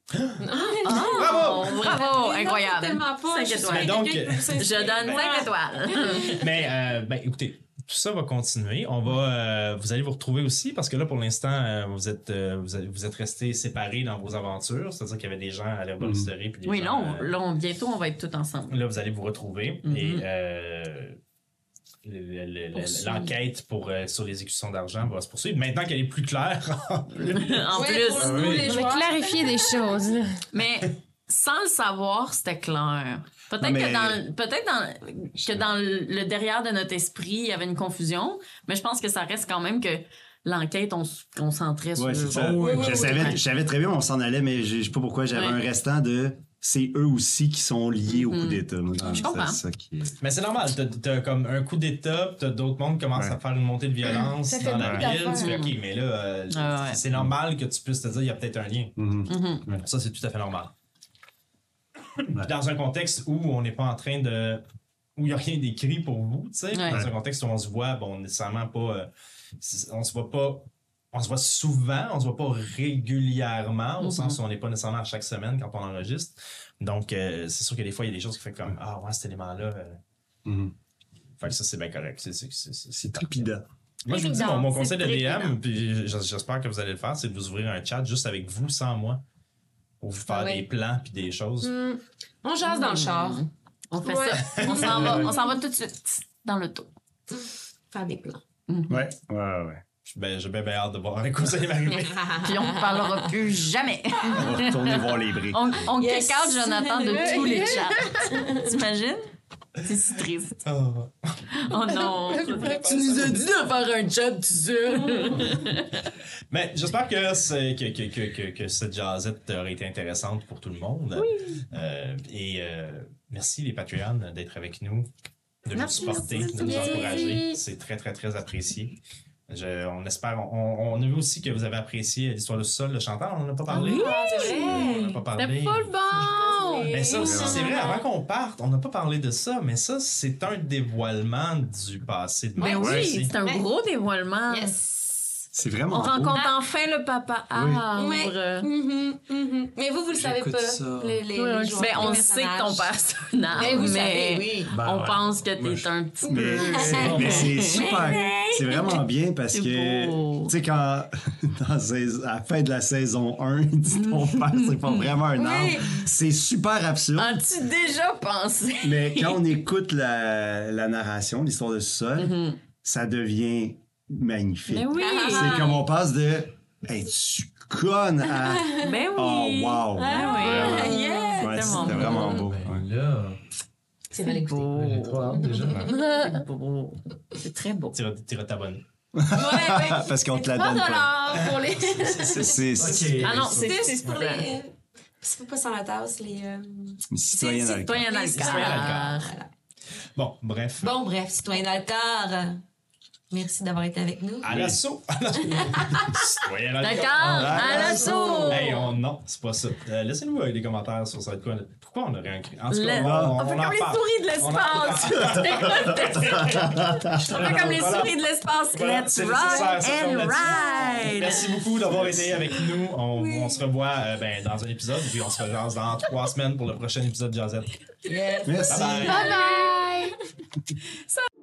Bravo! Bravo! Mais non, Incroyable. tellement pas. Étoiles. Donc. Je donne 5 étoiles. Mais, euh, ben, écoutez, tout ça va continuer. On va, euh, vous allez vous retrouver aussi parce que là, pour l'instant, euh, vous êtes, euh, vous, êtes- vous êtes restés séparés dans vos aventures. C'est-à-dire qu'il y avait des gens à l'herboristerie. puis des Oui, là, gens, on- là, on- bientôt, on va être tous ensemble. Là, vous allez vous retrouver Mhm. et euh, le- le- le- Poursuivre. l'enquête pour euh, sur l'exécution d'argent va se poursuivre. Maintenant qu'elle est plus claire, en plus. pour nous, oui. les On va joueurs. clarifier des choses. là. Mais sans le savoir, c'était clair. Peut-être mais- que dans, peut-être dans, que dans le, le derrière de notre esprit, il y avait une confusion, mais je pense que ça reste quand même que l'enquête, on se concentrait Ouais, sur. c'est ça. Oh, oui, oui, je, oui, savais, oui. je savais très bien où on s'en allait, mais je je sais pas pourquoi j'avais Ouais. un restant de. C'est eux aussi qui sont liés au coup Mhm. d'État. Je comprends. Ça qui est- mais c'est normal. T'as, t'as comme un coup d'état, t'as d'autres mondes qui commencent Ouais. à faire une montée de violence dans la ville. Tu fais. OK, mais là, euh, Ah ouais. c'est normal que tu puisses te dire il y a peut-être un lien. Mhm. Mhm. Ça, c'est tout à fait normal. Puis Dans un contexte où on n'est pas en train de. où il n'y a rien d'écrit pour vous, tu sais. Ouais. Dans un contexte où on se voit, bon, nécessairement pas. euh, on se voit pas. On se voit souvent, on se voit pas régulièrement, au Mhm. sens où on n'est pas nécessairement à chaque semaine quand on enregistre. Donc, euh, c'est sûr que des fois, il y a des choses qui font comme Ah, ouais, cet élément-là. euh, Mhm. Fait que ça, c'est bien correct. C'est, trépidant. Moi, je vous dis, mon, conseil de. DM, puis j'espère que vous allez le faire, c'est de vous ouvrir un chat juste avec vous, sans moi, pour vous faire Ah ouais. des plans puis des choses. Hmm. On jase dans le char. On fait Ouais. ça. On s'en va, on s'en va tout de suite dans le taux. Faire des plans. Ouais, ouais, ouais. Ben, j'ai bien, bien hâte de voir vous allez m'arriver. Puis on ne parlera plus jamais. On va retourner voir les briques. On, on Yes. kick out Jonathan de tous les chats. T'imagines? C'est si triste. Oh. Oh non. tu nous as dit de faire un chat tout seul. Mais j'espère que, c'est- que, que, que, que, que cette jazzette aurait été intéressante pour tout le monde. Euh, et euh, merci les Patreons d'être avec nous, de Merci, nous supporter, merci, de nous encourager. C'est très, très, très apprécié. Je- on espère, on, on a vu aussi que vous avez apprécié l'histoire du sol, le chanteur, on n'en a pas parlé. Ah, c'est On vrai. n'a pas parlé. C'était full bon. Mais ça aussi, c'est vrai, avant qu'on parte, on n'a pas parlé de ça, mais ça, c'est un dévoilement du passé de Ben oui, c'est un gros dévoilement. Yes. C'est vraiment On beau. rencontre enfin le papa arbre. Ouais. Mhm, mhm. Mais vous, vous le savez pas. ça. Les, les, Ben, on sait que ton personnage, Mais vous mais savez, oui. Ben on ouais. pense que t'es je- un petit Mais, peu... mais c'est super. C'est vraiment bien parce que, tu sais, quand, dans à la fin de la saison 1, il dit ton père, c'est pas vraiment un arbre. C'est super absurde. As-tu déjà pensé? Mais quand on écoute la, la narration, l'histoire de sol, ça devient magnifique. Ben oui! C'est comme on passe de Hey, tu connes à Ben oui! Oh, wow! Oui! Vraiment. Yeah, Ouais, tellement c'était beau. vraiment beau. Ben là, C'est beau. j'ai trop hâte déjà. C'est beau. C'est très beau. T'iras t'abonner. Ouais, ouais. Parce qu'on te la 3 donne pas. pour les. C'est c'est-. Ah non, c'est C'est c'est pour les. C'est pas sans la tasse, les. euh, c'est citoyen dans le corps. Citoyen dans le Citoyen dans le cœur. Voilà. Bon, bref. Bon, bref, citoyen dans le corps. Merci d'avoir été avec nous. À l'assaut! Citoyen D'accord? À l'assaut! Hey, on, non, c'est pas ça. Euh, Laissez-nous euh, des commentaires sur cette quoi. Pourquoi on a rien écrit? En tout cas, Le- on, On fait comme les parle. souris de On l'espace! On fait comme les souris de l'espace. Let's comme and ride! Merci beaucoup d'avoir été avec nous. On, on se revoit euh, ben, dans un épisode, puis on se revoit dans trois semaines pour le prochain épisode de Jazette. Yes. Merci. Bye bye. Bye bye!